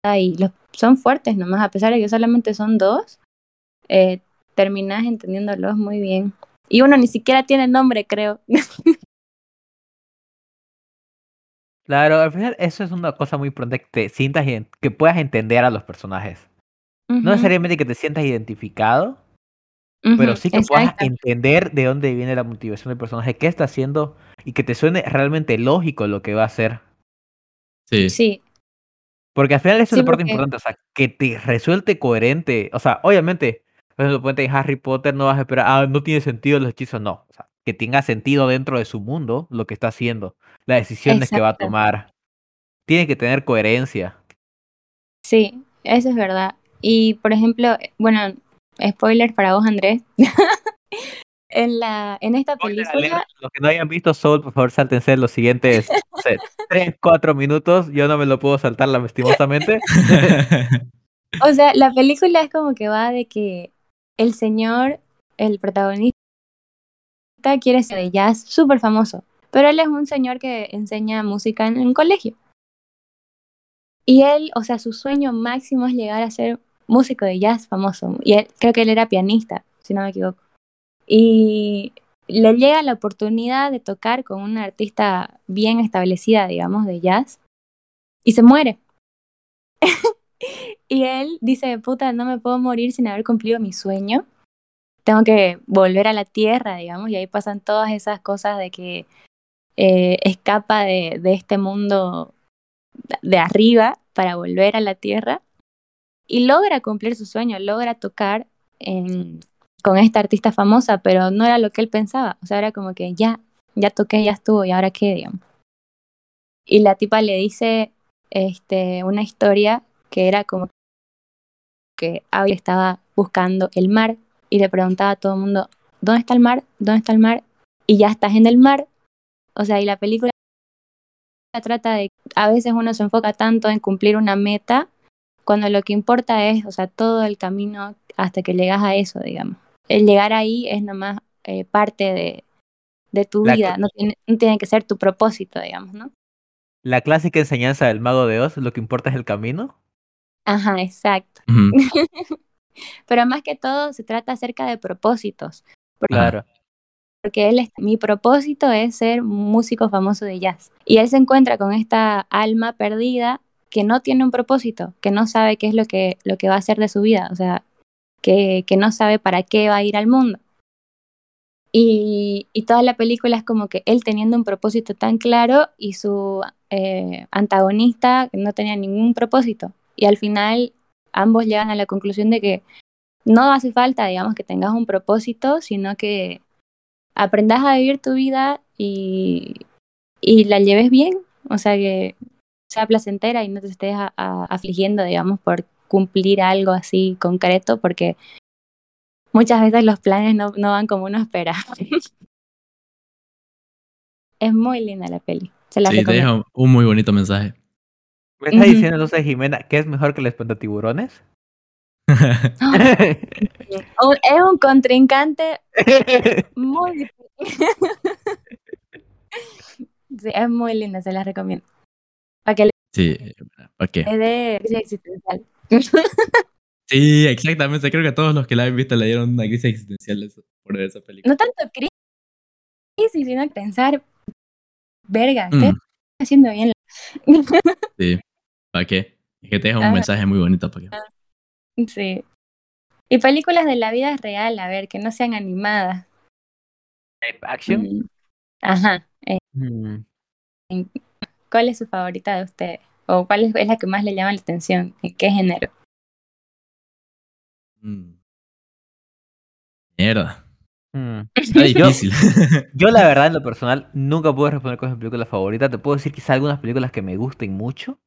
y los, son fuertes nomás, a pesar de que solamente son dos, eh, terminás entendiéndolos muy bien. Y uno ni siquiera tiene nombre, creo. <laughs> Claro, al final eso es una cosa muy importante que te sientas y que puedas entender a los personajes. No necesariamente que te sientas identificado, pero sí que puedas entender de dónde viene la motivación del personaje, qué está haciendo y que te suene realmente lógico lo que va a hacer. Sí. Sí, Porque al final Sí, es la parte porque- importante, o sea, que te resulte coherente. O sea, obviamente, por ejemplo, en Harry Potter no vas a esperar, ah, no tiene sentido los hechizos, no. O sea, que tenga sentido dentro de su mundo lo que está haciendo, las decisiones que va a tomar. Tiene que tener coherencia. sí, eso es verdad. Y por ejemplo, bueno, spoiler para vos, Andrés. <laughs> en la, en esta película, Los que no hayan visto Soul, por favor, sáltense los siguientes no sé, <laughs> 3, 4 minutos. Yo no me lo puedo saltar lastimosamente. <laughs> o sea, la película es como que va de que el señor, el protagonista, quiere ser de jazz súper famoso, pero él es un señor que enseña música en un colegio. Y él, o sea, su sueño máximo es llegar a ser músico de jazz famoso. Y él, creo que él era pianista, si no me equivoco. Y le llega la oportunidad de tocar con una artista bien establecida, digamos, de jazz, y se muere. <laughs> y él dice, puta, no me puedo morir sin haber cumplido mi sueño. Tengo que volver a la tierra, digamos, y ahí pasan todas esas cosas de que eh, escapa de, de este mundo de arriba para volver a la Tierra y logra cumplir su sueño, logra tocar en, con esta artista famosa, pero no era lo que él pensaba. O sea, era como que ya, ya toqué, ya estuvo, y ahora qué, digamos. Y la tipa le dice este, una historia que era como que Abby estaba buscando el mar y le preguntaba a todo el mundo, ¿dónde está el mar? ¿Dónde está el mar? Y ya estás en el mar. O sea, y la película trata de, a veces uno se enfoca tanto en cumplir una meta, cuando lo que importa es, o sea, todo el camino hasta que llegas a eso, digamos. El llegar ahí es nomás eh, parte de, de tu La vida, no tiene, no tiene que ser tu propósito, digamos, ¿no? La clásica enseñanza del mago de Oz, lo que importa es el camino. Ajá, exacto. <laughs> Pero más que todo se trata acerca de propósitos, Claro. porque él es- mi propósito es ser músico famoso de jazz. Y él se encuentra con esta alma perdida que no tiene un propósito, que no sabe qué es lo que, lo que va a hacer de su vida, o sea, que, no sabe para qué va a ir al mundo. Y, toda la película es como que él teniendo un propósito tan claro y su eh, antagonista no tenía ningún propósito. Y al final ambos llegan a la conclusión de que no hace falta, digamos, que tengas un propósito, sino que aprendas a vivir tu vida y, la lleves bien, o sea, que sea placentera y no te estés afligiendo, digamos, por cumplir algo así concreto, porque muchas veces los planes no, no van como uno espera. <laughs> es muy linda la peli, se la Sí, te deja un muy bonito mensaje. ¿Me estás Ujú. diciendo entonces, Jimena, que es mejor que el espantatiburones? Un- <laughs> es un contrincante muy difícil. <laughs> sí, es muy linda, se la recomiendo. Para que le sí, ¿para qué? existencial. Sí, exactamente. Creo que a todos los que la han visto le dieron una crisis existencial por ver esa película. no tanto crisis, sino pensar, verga, estoy Mm, haciendo bien. <laughs> sí, ¿para qué? Es que te deja un Ajá. mensaje muy bonito. ¿para qué? sí. Y películas de la vida real, a ver, que no sean animadas. Action. Mm, Ajá. eh, Mm. ¿Cuál es su favorita de ustedes? ¿O cuál es, es la que más le llama la atención? ¿En qué género? Mm. Mierda. Mm. Está <laughs> difícil. <laughs> Yo, la verdad, en lo personal, nunca puedo responder con mi película favorita. Te puedo decir quizá algunas películas que me gusten mucho,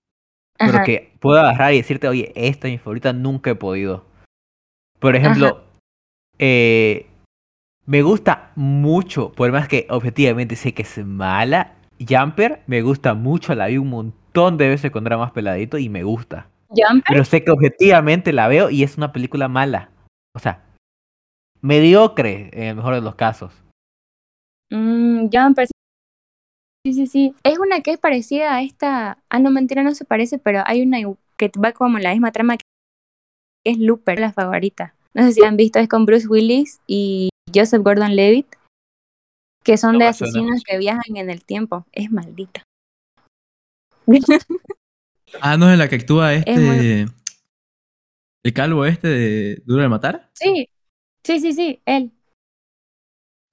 pero Ajá. que puedo agarrar y decirte, oye, esta es mi favorita, nunca he podido. Por ejemplo, eh, me gusta mucho, por más que objetivamente sé que es mala, Jumper, me gusta mucho, la vi un montón de veces cuando era más peladito y me gusta. Jumper, Pero sé que objetivamente la veo y es una película mala. O sea, mediocre en el mejor de los casos. mm, Jumper, sí, sí, sí. Es una que es parecida a esta. Ah, no, mentira, no se parece, pero hay una que va como la misma trama que es Looper, la favorita. No sé si la han visto, es con Bruce Willis y Joseph Gordon Levitt, que son No de asesinos que viajan en el tiempo. Es maldita. <laughs> ah, no es la que actúa Es muy- este. El calvo este de Duro de Matar. sí, sí, sí, sí, él.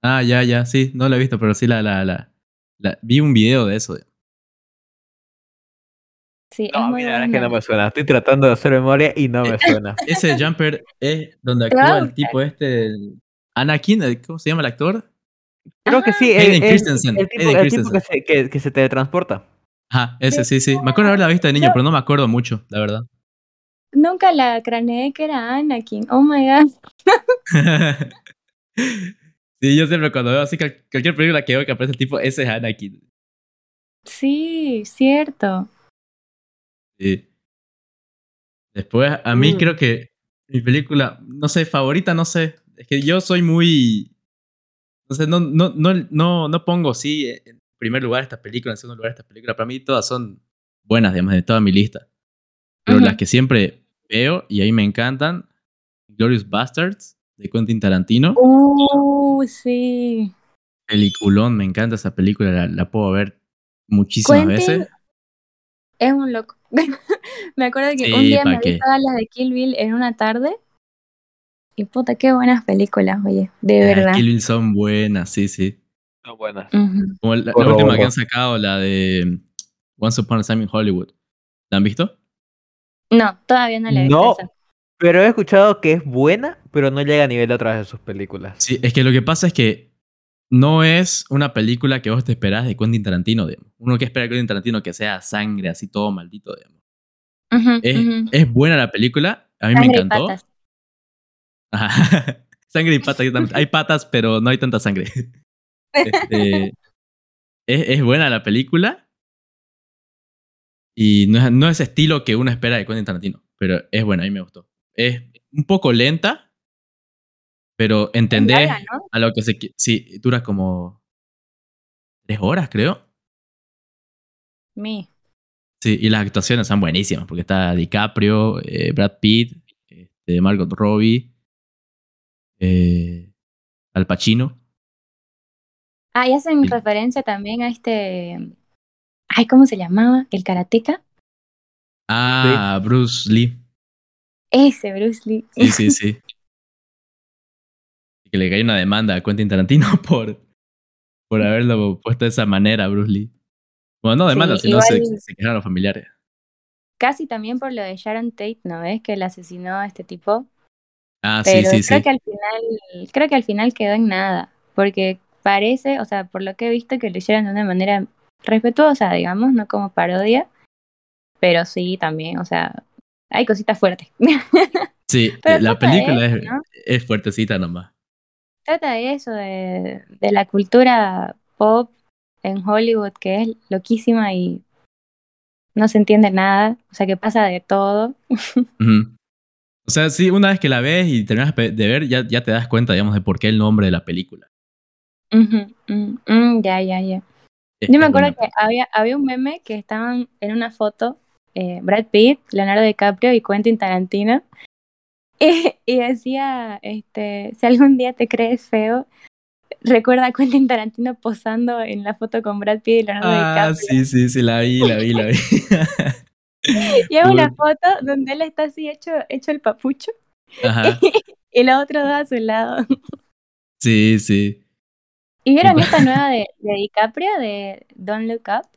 Ah, ya, ya, sí, no la he visto, pero sí la, la, la, la- vi un video de eso. Sí, es No, a muy verdad es que no me suena. Estoy tratando de hacer memoria y no me suena. <laughs> Ese Jumper es donde actúa el tipo este, el Anakin, el- ¿cómo se llama el actor? Creo que sí, Hayden es, es Christensen, el tipo, Hayden el tipo que, Christensen. se, que, que se teletransporta. Ajá, ese, sí, sí. Me acuerdo haberla visto de niño, pero no me acuerdo mucho, la verdad. Nunca la craneé que era Anakin. Oh my god. <laughs> sí, yo siempre cuando veo así cual- cualquier película que veo que aparece el tipo, ese es Anakin. Sí, cierto. Sí. Después, a mí Mm. creo que mi película, no sé, favorita, no sé. Es que yo soy muy. No sé, no, no, no, no, no pongo sí en primer lugar esta película, en segundo lugar esta película. Para mí todas son buenas, digamos, de toda mi lista. Pero las que siempre veo y ahí me encantan, Glorious Bastards de Quentin Tarantino. Uh, sí. Peliculón, me encanta esa película, la, la puedo ver muchísimas Quentin veces. Es un loco. <laughs> me acuerdo que un día ¿pa' me vi qué? todas las de Kill Bill en una tarde. Y puta, qué buenas películas, oye. De verdad. Kill Bill son buenas, sí, sí. Son buenas. Como la, última que han sacado, la de Once Upon a Time in Hollywood. ¿La han visto? No, todavía no la he visto No. esa. Pero he escuchado que es buena, pero no llega a nivel de otras de sus películas. Sí, es que lo que pasa es que no es una película que vos te esperás de Quentin Tarantino, digamos. Uno que espera de Quentin Tarantino que sea sangre, así todo maldito, digamos. Es, es buena la película, a mí me Sangre y encantó. patas. Ajá. <laughs> sangre y patas, hay patas, pero no hay tanta sangre. <laughs> Este, es, es buena la película. Y no es, no es estilo que uno espera de Quentin Tarantino, pero es buena, a mí me gustó. Es un poco lenta, pero entendés larga, ¿no? a lo que se... Sí, dura como tres horas, creo. Sí, y las actuaciones son buenísimas, porque está DiCaprio, eh, Brad Pitt, este, Margot Robbie, eh, Al Pacino. Ah, y hacen Sí. referencia también a este. Ay, ¿cómo se llamaba? ¿El karateca? Ah, Bruce Lee. Ese, Bruce Lee. Sí, <laughs> sí, sí. Y que le cae una demanda a Quentin Tarantino <laughs> por, por haberlo puesto de esa manera a Bruce Lee. Bueno, no demanda, Sí, sino se, igual- se quejaron los familiares. Casi también por lo de Sharon Tate, ¿no ves? Que la asesinó a este tipo. Ah, sí, Pero sí, creo sí. que al final, creo que al final quedó en nada. Porque parece, o sea, por lo que he visto, que lo hicieron de una manera respetuosa, digamos, no como parodia. Pero sí, también, o sea, hay cositas fuertes. <laughs> Sí, la película eso, es, ¿no? es fuertecita nomás. Trata de eso, de, de la cultura pop en Hollywood, que es loquísima y no se entiende nada. O sea, que pasa de todo. <laughs> O sea, sí, una vez que la ves y terminas de ver, ya, ya te das cuenta, digamos, de por qué el nombre de la película. Ujú, mm, mm, ya, ya, ya. Es- Yo me es acuerdo que había, había un meme que estaban en una foto eh, Brad Pitt, Leonardo DiCaprio y Quentin Tarantino. <laughs> Y, y decía, este, si algún día te crees feo, recuerda a Quentin Tarantino posando en la foto con Brad Pitt y Leonardo Ah, DiCaprio. sí, sí, sí, la vi, la vi, la vi. <laughs> Y hay una foto donde él está así hecho, hecho el papucho Ajá. <laughs> y los otros dos a su lado. Sí, sí. ¿Y vieron esta nueva de, de DiCaprio, de Don't Look Up?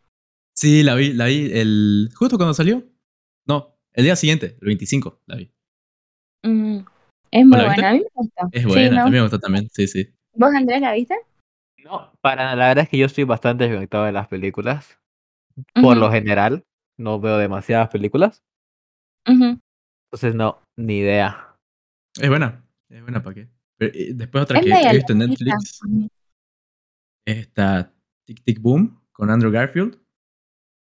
Sí, la vi, la vi el justo cuando salió. No, el día siguiente, el 25, la vi. Mm, es muy buena, a mí me gustó. Es Sí, buena, me a mí me gustó. gustó también, sí, sí. ¿Vos, Andrés, la viste? No, para nada, la verdad es que yo estoy bastante desconectado de las películas. Por lo general, no veo demasiadas películas. Entonces, no, ni idea. Es buena, es buena, ¿para qué? Pero, después otra Es que he visto en. Netflix. Es esta Tic Tic Boom con Andrew Garfield.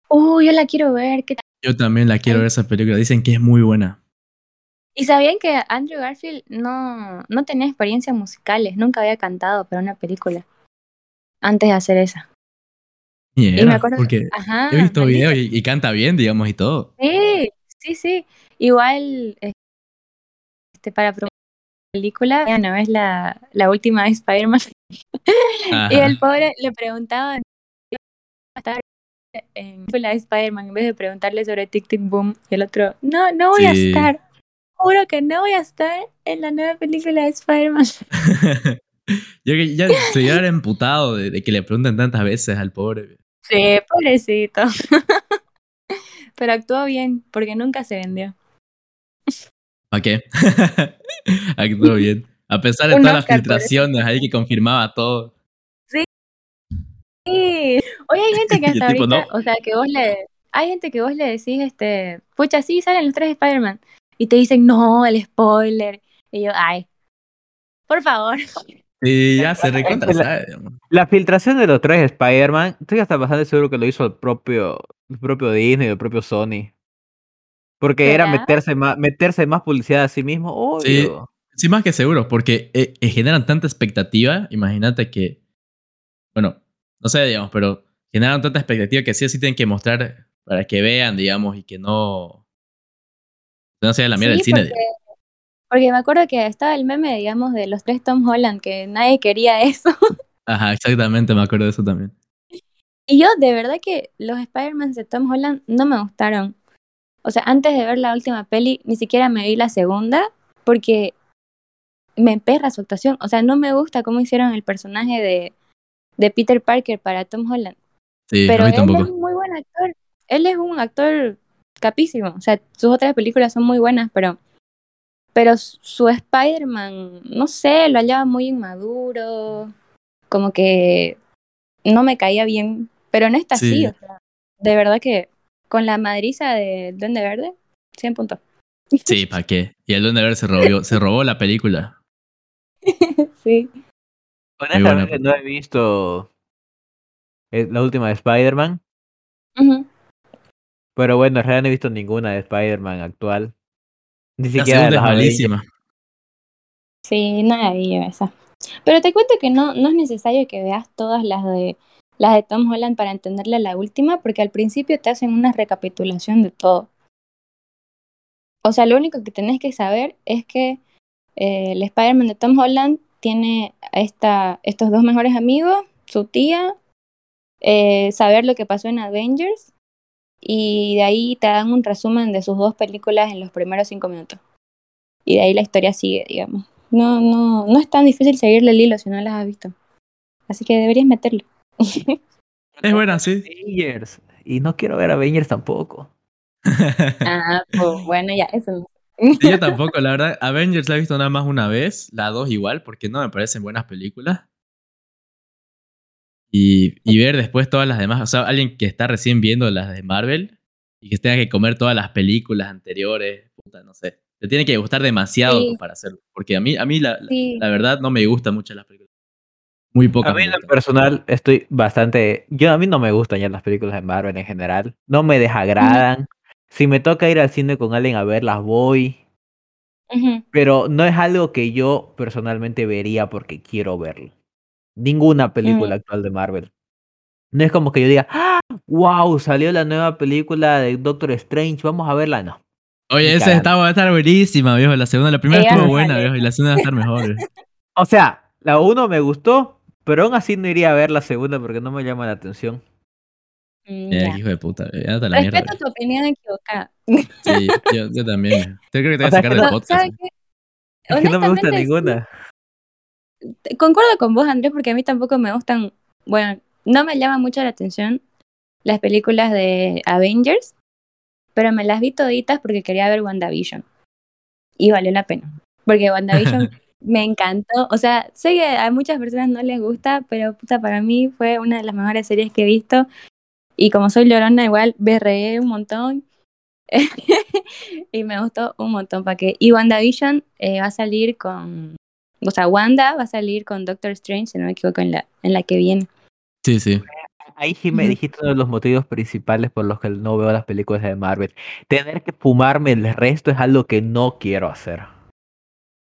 Uh, yo la quiero ver. Yo también la quiero ver esa película, dicen que es muy buena. ¿Y sabían que Andrew Garfield no, no tenía experiencias musicales? Nunca había cantado para una película antes de hacer esa. Y Y me acuerdo, porque ajá, he visto videos y, y canta bien, digamos, y todo. Sí, sí, sí. Igual, este, para promover la película, ya no es la, la última de Spider-Man. Y el pobre le preguntaban si iba a estar en la película de Spider-Man en vez de preguntarle sobre Tic Tic Boom. Y el otro, no, no voy a estar. Juro que no voy a estar en la nueva película de Spider-Man. <laughs> Yo que ya se <laughs> emputado de, de que le pregunten tantas veces al pobre. Sí, pobrecito. <laughs> Pero actuó bien, porque nunca se vendió. ¿Para qué? Actuó bien. A pesar de todas las filtraciones ahí que confirmaba todo. Sí. Hoy hay gente que <laughs> hasta tipo, ahorita, no. o sea, que vos le, hay gente que vos le decís, este, pucha, sí, salen los tres Spider-Man. Y te dicen, no, el spoiler. Y yo, ay, por favor. Sí, <laughs> ya se recontra la-. La filtración de los tres Spider-Man, estoy hasta bastante seguro que lo hizo el propio, el propio Disney, el propio Sony. Porque era meterse más, meterse más publicidad a sí mismo, Sí. obvio. Sí, más que seguro, porque eh, eh, generan tanta expectativa. Imagínate que. Bueno, no sé, digamos, pero generan tanta expectativa que sí o sí tienen que mostrar para que vean, digamos, y que no. que no sea la mierda Sí, del cine. porque, porque me acuerdo que estaba el meme, digamos, de los tres Tom Holland, que nadie quería <laughs> eso. Ajá, exactamente, me acuerdo de eso también. Y yo, de verdad que los Spider-Man de Tom Holland no me gustaron. O sea, antes de ver la última peli, ni siquiera me vi la segunda, porque me emperra su actuación. O sea, no me gusta cómo hicieron el personaje de, de Peter Parker para Tom Holland. Sí, Pero él es un muy buen actor. Él es un actor capísimo. O sea, sus otras películas son muy buenas, pero. Pero su Spider-Man, no sé, lo hallaba muy inmaduro. Como que no me caía bien. Pero no está así, Sí. o sea. De verdad que con la madriza de Duende Verde, 100 puntos. Sí, ¿para qué? Y el Duende Verde se robó, se robó la película. <laughs> sí. Honestamente no he visto eh, la última de Spider-Man, pero bueno, en realidad no he visto ninguna de Spider-Man actual. Ni La siquiera de es Avengers. malísima. Sí, nada vi esa. Pero te cuento que no, no es necesario que veas todas las de las de Tom Holland para entenderle la última, porque al principio te hacen una recapitulación de todo. O sea, lo único que tenés que saber es que eh, el Spider-Man de Tom Holland tiene a esta, estos dos mejores amigos, su tía, eh, saber lo que pasó en Avengers, y de ahí te dan un resumen de sus dos películas en los primeros cinco minutos. Y de ahí la historia sigue, digamos. No, no, no es tan difícil seguirle el hilo si no las has visto. Así que deberías meterle. Es buena, sí. Avengers. Y no quiero ver Avengers tampoco. <laughs> ah, pues bueno, ya, eso yo <laughs> tampoco, la verdad. Avengers la he visto nada más una vez, la dos igual, porque no me parecen buenas películas. Y, y ver después todas las demás, o sea, alguien que está recién viendo las de Marvel y que tenga que comer todas las películas anteriores, puta, no sé. Te tiene que gustar demasiado Sí. para hacerlo, porque a mí, a mí la, la- Sí. la verdad no me gustan mucho las películas. Muy pocas. A mí en lo personal estoy bastante... Yo a mí no me gustan ya las películas de Marvel en general. No me desagradan. Si me toca ir al cine con alguien a verlas, voy. Pero no es algo que yo personalmente vería porque quiero verlo. Ninguna película Mm. actual de Marvel. No es como que yo diga, ¡Ah! wow, salió la nueva película de Doctor Strange, vamos a verla. No. Oye, esa está, va a estar buenísima, viejo. La segunda, la primera Ella estuvo no buena, viejo, y la segunda va a estar mejor. <laughs> O sea, la uno me gustó, pero aún así no iría a ver la segunda porque no me llama la atención. Eh, ya. hijo de puta, viejo, ya está la mierda. Respeto tu opinión equivocada. Sí, yo, yo también. Yo creo que te voy a O sea, sacar del no- podcast. ¿Sabes viejo. qué? Es que no me gusta ninguna. Concuerdo con vos, Andrés, porque a mí tampoco me gustan. Bueno, no me llama mucho la atención las películas de Avengers, pero me las vi toditas porque quería ver WandaVision. Y valió la pena. Porque WandaVision <laughs> me encantó. O sea, sé que a muchas personas no les gusta, pero puta, para mí fue una de las mejores series que he visto. Y como soy llorona, igual berreé un montón. <laughs> y me gustó un montón. ¿para qué? Y WandaVision eh, va a salir con. O sea, Wanda va a salir con Doctor Strange, si no me equivoco, en la, en la que viene. Sí, sí. Ahí sí me dijiste uno de los motivos principales por los que no veo las películas de Marvel. Tener que fumarme el resto es algo que no quiero hacer.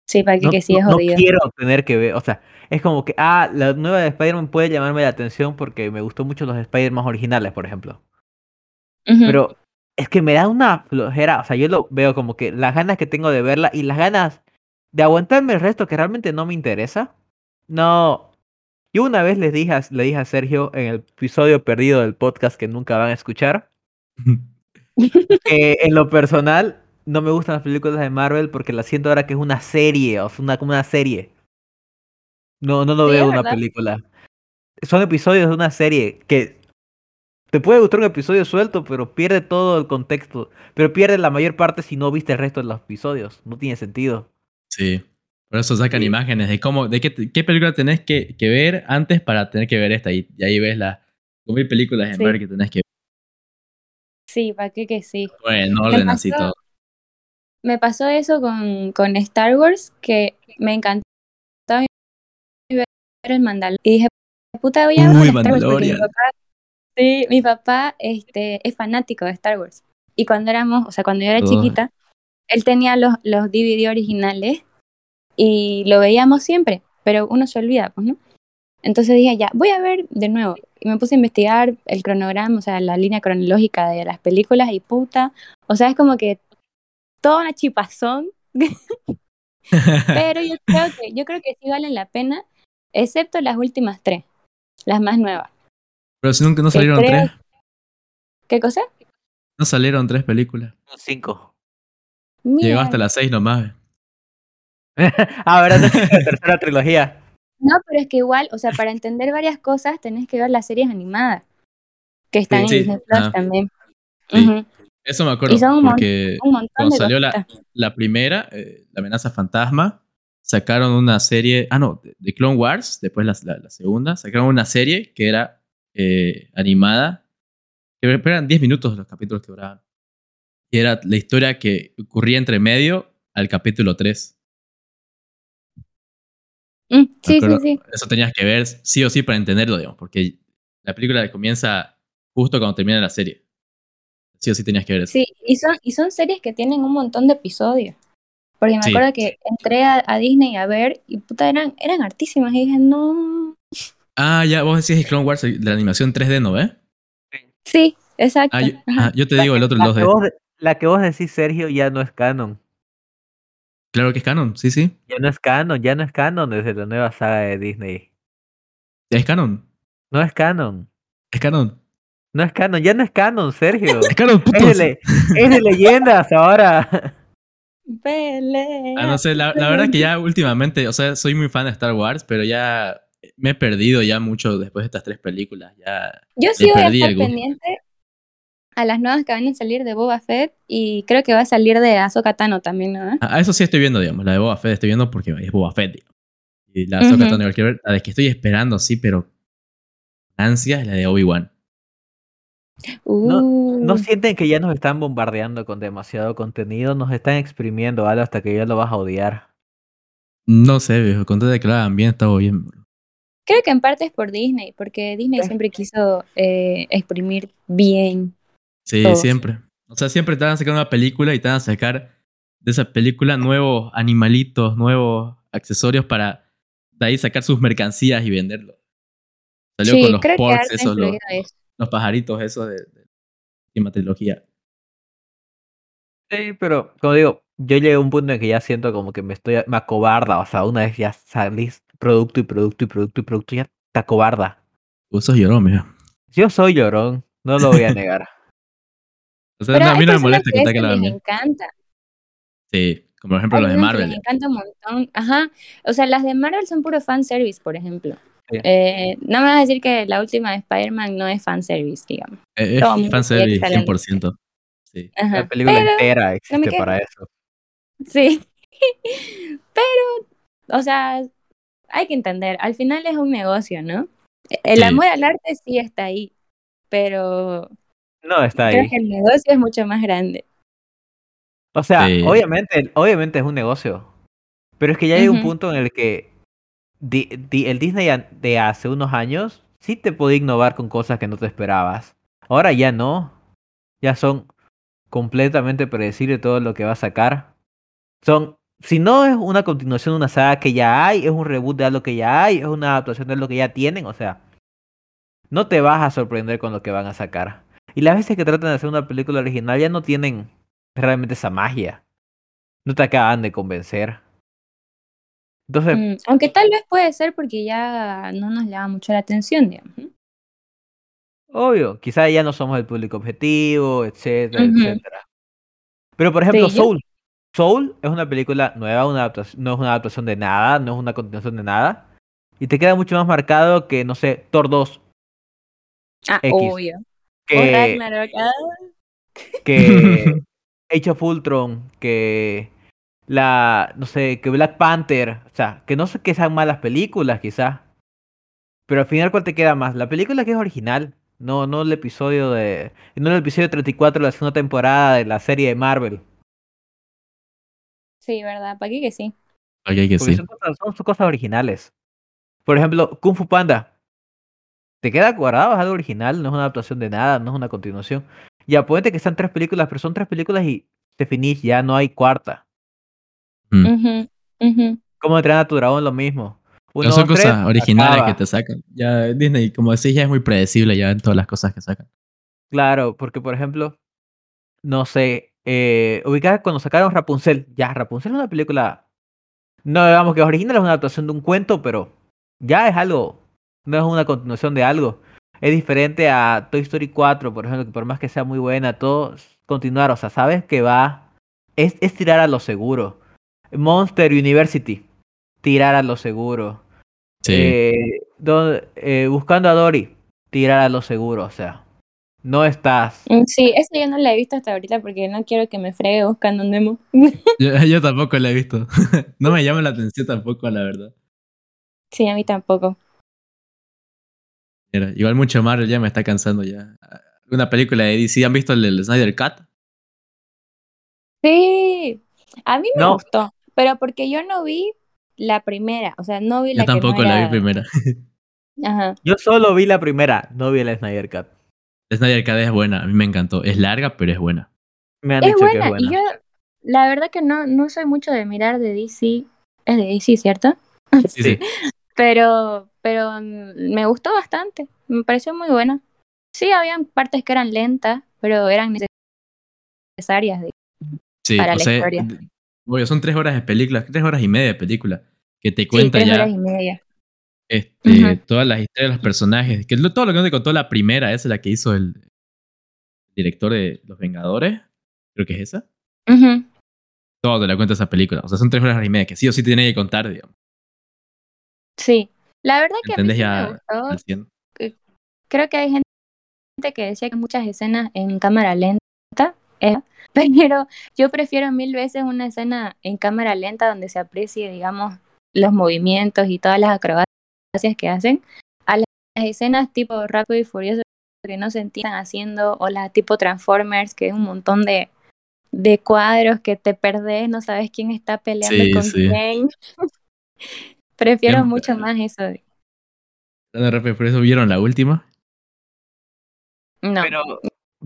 Sí, para que, No, que sí es no- no jodido. quiero tener que ver, o sea, es como que, ah, la nueva de Spider-Man puede llamarme la atención porque me gustó mucho los Spider-Man originales, por ejemplo. Pero es que me da una flojera, o sea, yo lo veo como que las ganas que tengo de verla y las ganas de aguantarme el resto que realmente no me interesa. No. Yo una vez les dije a, le dije a Sergio en el episodio perdido del podcast que nunca van a escuchar, <laughs> que en lo personal no me gustan las películas de Marvel porque las siento ahora que es una serie, o sea, una, como una serie. No, no lo Sí, veo una verdad. película. Son episodios de una serie que te puede gustar un episodio suelto, pero pierde todo el contexto. Pero pierde la mayor parte si no viste el resto de los episodios. No tiene sentido. Sí. Por eso sacan Sí. imágenes de cómo, de qué, qué película tenés que, que ver antes para tener que ver esta. Y, y ahí ves las mil películas en Sí. ver que tenés que Sí, para qué que sí. ver en Me orden así todo. Me pasó eso con, con Star Wars, que me encantó ver el Mandalorian. Y dije, puta, voy a ver Uy, Star Wars porque mi Mandalorian. papá, sí, mi papá este, es fanático de Star Wars. Y cuando éramos, o sea, cuando yo era Oh. chiquita, él tenía los, los DVD originales y lo veíamos siempre, pero uno se olvida, pues, ¿no? Entonces dije, ya, voy a ver de nuevo. Y me puse a investigar el cronograma, o sea, la línea cronológica de las películas y puta. O sea, es como que toda una chipazón, <laughs> pero yo creo que, yo creo que sí valen la pena, excepto las últimas tres, las más nuevas. Pero si nunca no salieron creo- tres. ¿Qué cosa? No salieron tres películas. Cinco. Llegó hasta las seis nomás. <laughs> ah, ¿verdad? Es la tercera trilogía. No, pero es que igual, o sea, para entender varias cosas tenés que ver las series animadas que están Sí, en Disney Plus ah, también. sí. Eso me acuerdo, Y son un, mon- porque un montón cuando de salió la, primera, eh, La amenaza fantasma, sacaron una serie, ah, no, de, Clone Wars, después la, la- la segunda, sacaron una serie que era eh, animada, que eran 10 minutos los capítulos que duraban. Y era la historia que ocurría entre medio al capítulo 3. Mm, sí, sí, sí. Eso tenías que ver sí o sí para entenderlo, digamos, porque la película comienza justo cuando termina la serie. Sí o sí tenías que ver eso. Sí, y son, y son series que tienen un montón de episodios. Porque me Sí. acuerdo que entré a, a Disney a ver y puta, eran, eran hartísimas. Y dije, no. Ah, ya, vos decís Clone Wars de la animación 3D, ¿no ves? Sí, exacto. Ah, yo, ah, yo te La digo que, el otro, el la, que 2D. vos, de- la que vos decís, Sergio, ya no es canon. Claro que es canon, sí, sí. Ya no es canon, ya no es canon desde la nueva saga de Disney. Es canon. No es canon. Es canon. No es canon, ya no es canon, Sergio. Es canon, Es de, putos. es de leyendas ahora. <laughs> Pelea. Ah, no sé, la, la verdad que ya últimamente, o sea, soy muy fan de Star Wars, pero ya me he perdido ya mucho después de estas tres películas. Ya. Yo sí voy a estar pendiente a las nuevas que van a salir de Boba Fett y creo que va a salir de Ahsoka Tano también, ¿no? A a eso sí estoy viendo, digamos. La de Boba Fett estoy viendo porque es Boba Fett, digamos. Y la de Ahsoka. Tano igual quiero ver. La de que estoy esperando, sí, pero. Ansia es la de Obi-Wan. Uh, ¿No sienten que ya nos están bombardeando con demasiado contenido? Nos están exprimiendo algo hasta que ya lo vas a odiar. No sé, viejo. Con todo de que lo hagan bien, está bien. bro. Creo que en parte es por Disney, porque Disney Sí. siempre quiso eh, exprimir bien. Sí, Todo. siempre. O sea, siempre te van a sacar una película y te van a sacar de esa película nuevos animalitos, nuevos accesorios para de ahí sacar sus mercancías y venderlo. Salió sí, con los creo que esos, los, eso. Los pajaritos esos de, de la última trilogía. Sí, pero como digo, yo llegué a un punto en que ya siento como que me estoy, me acobarda. O sea, una vez ya salís producto y producto y producto y producto, ya te acobarda. Vos sos llorón, mijo. Yo soy llorón, no lo voy a negar. <laughs> O sea, Pero no, a hay mí no me molesta que que te la bien. encanta. Sí, como por ejemplo Hay los de Marvel. les encanta un montón. Ajá. O sea, las de Marvel son puro fanservice, por ejemplo. Sí. Eh, no me vas a decir que la última de Spider-Man no es fanservice, digamos. Eh, Es fanservice sabía que 100%. Sí. La película Pero, entera existe para eso. sí. <laughs> Pero, o sea, hay que entender, al final es un negocio, ¿no? El Sí. amor al arte sí está ahí, pero No está creo ahí. que el negocio es mucho más grande. O sea, Sí. obviamente, obviamente es un negocio. Pero es que ya hay un punto en el que el Disney de hace unos años sí te podía innovar con cosas que no te esperabas. Ahora ya no. Ya son completamente predecibles todo lo que va a sacar. Son, si no es una continuación de una saga que ya hay, es un reboot de algo que ya hay, es una adaptación de lo que ya tienen, o sea, no te vas a sorprender con lo que van a sacar. Y las veces que tratan de hacer una película original ya no tienen realmente esa magia. No te acaban de convencer. Entonces, Mm, aunque tal vez puede ser porque ya no nos llama mucho la atención, digamos. obvio, quizás ya no somos el público objetivo, etcétera, Ujú. etcétera. Pero por ejemplo, Sí, yo- Soul. Soul es una película nueva, una adaptación, no es una adaptación de nada, no es una continuación de nada. Y te queda mucho más marcado que, no sé, Thor 2. Ah, X. obvio. O Que, Ragnarok. ah, que <laughs> Age of Ultron, que la, no sé, que Black Panther, o sea, que no sé que sean malas películas quizás, pero al final cuál te queda más, la película que es original, no, no el episodio de, no el episodio 34 de la segunda temporada de la serie de Marvel, Sí, ¿verdad? ¿Para qué que sí? Ok, que porque sí. son, cosas, son sus cosas originales. Por ejemplo, Kung Fu Panda, te queda cuadrado, es algo original, no es una adaptación de nada, no es una continuación. Ya, ponete que están tres películas, pero son tres películas y te finís, ya no hay cuarta. Mm. Ujú, ujú. Como entrenar a tu dragón, lo mismo. No son dos, cosas tres, originales acaba. que te sacan. Ya Disney, como decís, ya es muy predecible ya en todas las cosas que sacan. Claro, porque por ejemplo, no sé, eh, ubicada cuando sacaron Rapunzel, ya, Rapunzel es una película, no digamos que es original, es una adaptación de un cuento, pero ya es algo, no es una continuación de algo. Es diferente a Toy Story 4, por ejemplo, que por más que sea muy buena, todo continuar, o sea, sabes que va, es, es tirar a lo seguro. Monster University, tirar a lo seguro. Sí. Eh, donde- eh, buscando a Dory, tirar a lo seguro, o sea, no estás. Mm, Sí, eso yo no la he visto hasta ahorita porque no quiero que me fregue buscando un Nemo. <laughs> Yo, <laughs> yo tampoco la he visto. <laughs> no me llama la atención tampoco, la verdad. Sí, a mí tampoco. Mira, igual mucho Marvel ya me está cansando ya. Una película de DC, ¿han visto el, el Snyder Cut? Sí, a mí me No. gustó, pero porque yo no vi la primera, o sea, no vi la Yo tampoco la vi era- primera. <laughs> Ajá. Yo solo vi la primera, no vi el Snyder Cut. Snyder Cut es buena, a mí me encantó. Es larga, pero es buena. Me han Es dicho buena, que es buena. y yo la verdad que no, no soy mucho de mirar de DC, es de DC, ¿cierto? <laughs> Sí, sí. Pero, pero me gustó bastante, me pareció muy buena. Sí, habían partes que eran lentas, pero eran necesarias. De... Sí, Para la sea, historia. Obvio, son tres horas de película, tres horas y media de película. Que te Sí, cuenta tres ya horas y media. este, todas las historias de los personajes. Que todo lo que no te contó la primera, esa es la que hizo el director de Los Vengadores. Creo que es esa. Ujú. Todo te la cuenta esa película. O sea, son tres horas y media que sí o sí te tiene que contar, digamos. Sí, la verdad que a mí ¿Entendés sí me ya gustó. 100? Creo que hay gente que decía que muchas escenas en cámara lenta, eh, <laughs> pero yo prefiero mil veces una escena en cámara lenta donde se aprecie, digamos, los movimientos y todas las acrobacias que hacen, a las escenas tipo Rápido y Furioso que no se entiendan haciendo, o las tipo Transformers, que es un montón de, de cuadros que te perdés, no sabes quién está peleando Sí, con sí. quién. <laughs> Prefiero Em, mucho más eso. de- y Furioso, ¿vieron la última? No. Pero,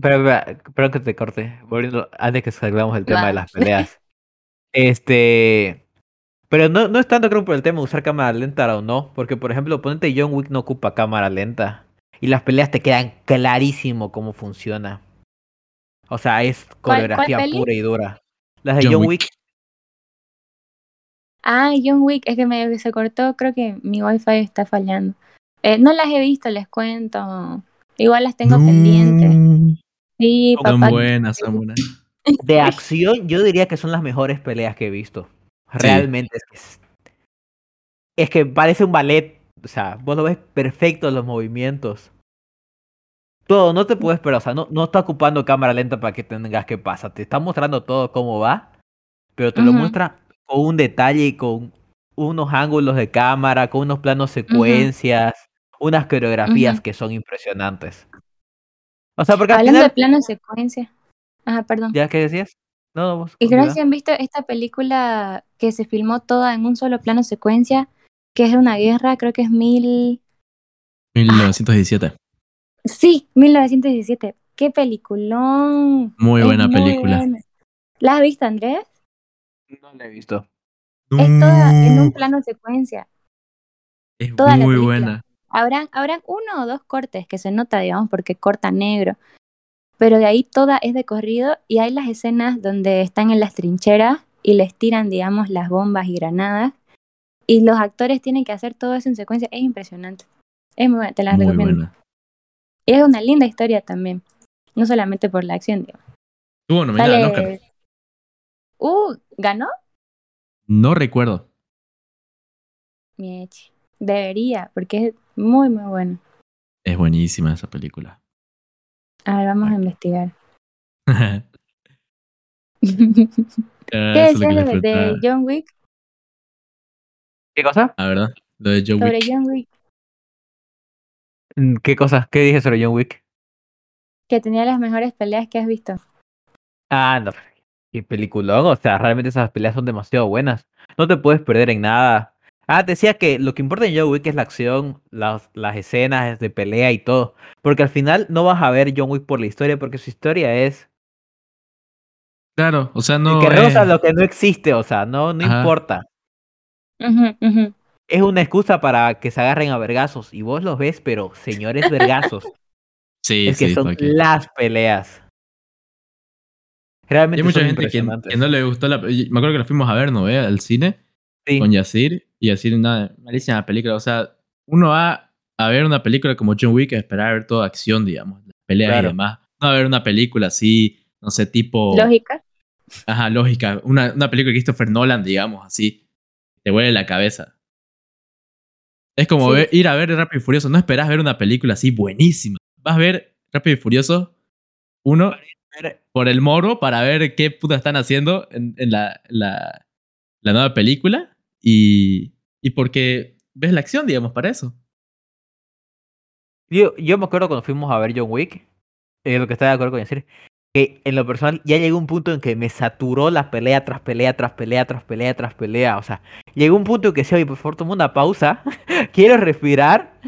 pero, pero, pero que te corte, volviendo, antes que salgamos del tema de las peleas. Este. Pero no, no es tanto creo por el tema de usar cámara lenta o no, porque por ejemplo, ponente John Wick no ocupa cámara lenta. Y las peleas te quedan clarísimo cómo funciona. O sea, es ¿Cuál- cuál coreografía pura y dura. Las de John John, Wick. Wick. Ah, John Wick, es que medio que se cortó, creo que mi wifi está fallando. Eh, no las he visto, les cuento. Igual las tengo pendientes. Sí, Son Son papá. buenas, son buenas. De acción, yo diría que son las mejores peleas que he visto. Realmente es que es, es que parece un ballet. O sea, vos lo ves perfecto los movimientos. Todo, no te puedes esperar. O sea, no, no está ocupando cámara lenta para que tengas que pasar. Te está mostrando todo cómo va, pero te lo muestra con un detalle y con unos ángulos de cámara, con unos planos secuencias, unas coreografías que son impresionantes. O sea, porque al Hablando de plano secuencia. Ajá, perdón. ¿Ya qué decías? No, no, vos. Y creo que han visto esta película que se filmó toda en un solo plano secuencia, que es de una guerra, creo que es mil... 1917. Sí, 1917. ¡Qué peliculón! Muy Es buena muy película. buena. ¿La has visto, Andrés? No la he visto. Es toda en un No, plano secuencia. Es toda muy buena. Habrán, habrán uno o dos cortes que se nota, digamos, porque corta negro. Pero de ahí toda es de corrido y hay las escenas donde están en las trincheras y les tiran, digamos, las bombas y granadas. Y los actores tienen que hacer todo eso en secuencia. Es impresionante. Es muy buena, te la Muy recomiendo. buena. Y es una linda historia también. No solamente por la acción, digamos. Estuvo nominada al Oscar. Sale... Uh, ¿ganó? No recuerdo. Debería, porque es muy, muy bueno. Es buenísima esa película. A ver, vamos a investigar. <laughs> <laughs> Ah, ¿Qué es de, de. John Wick? ¿Qué cosa? Ah, ¿verdad? Lo de John Sobre Wick. John Wick, Mm, ¿Qué cosa? ¿Qué dije sobre John Wick? que tenía las mejores peleas que has visto. Ah, no. Qué peliculón. O sea, realmente esas peleas son demasiado buenas. No te puedes perder en nada. Ah, decía que lo que importa en John Wick es la acción, las, las escenas de pelea y todo. Porque al final no vas a ver John Wick por la historia, porque su historia es Claro, o sea, no. que es- rehúsa lo que no existe. O sea, no, no Ajá. importa. Es una excusa para que se agarren a vergazos. Y vos los ves, pero señores vergazos. <laughs> Sí, es que sí, son las peleas. Hay Realmente mucha son gente que, no le gustó la. Me acuerdo que la fuimos a ver, ¿no? ve? Al cine Sí. con Yacir. Y Yacir, nada, malísima la película. O sea, uno va a ver una película como John Wick a esperar a ver toda acción, digamos. Las peleas Claro. y demás. No a ver una película así, no sé, tipo. Lógica. Ajá, lógica. Una, una película de Christopher Nolan, digamos, así. Te huele la cabeza. Es como Sí. ver- ir a ver Rápido y Furioso. No esperás ver una película así buenísima. Vas a ver Rápido y Furioso uno por el morbo para ver qué puta están haciendo en, en la, la, la nueva película y, y porque ves la acción, digamos, para eso. Yo, yo me acuerdo cuando fuimos a ver John Wick, eh, lo que estaba de acuerdo con decir, que en lo personal ya llegó un punto en que me saturó la pelea tras pelea, tras pelea, tras pelea, tras pelea. O sea, llegó un punto en que decía, oye, por favor, toma una pausa, <laughs> quiero respirar.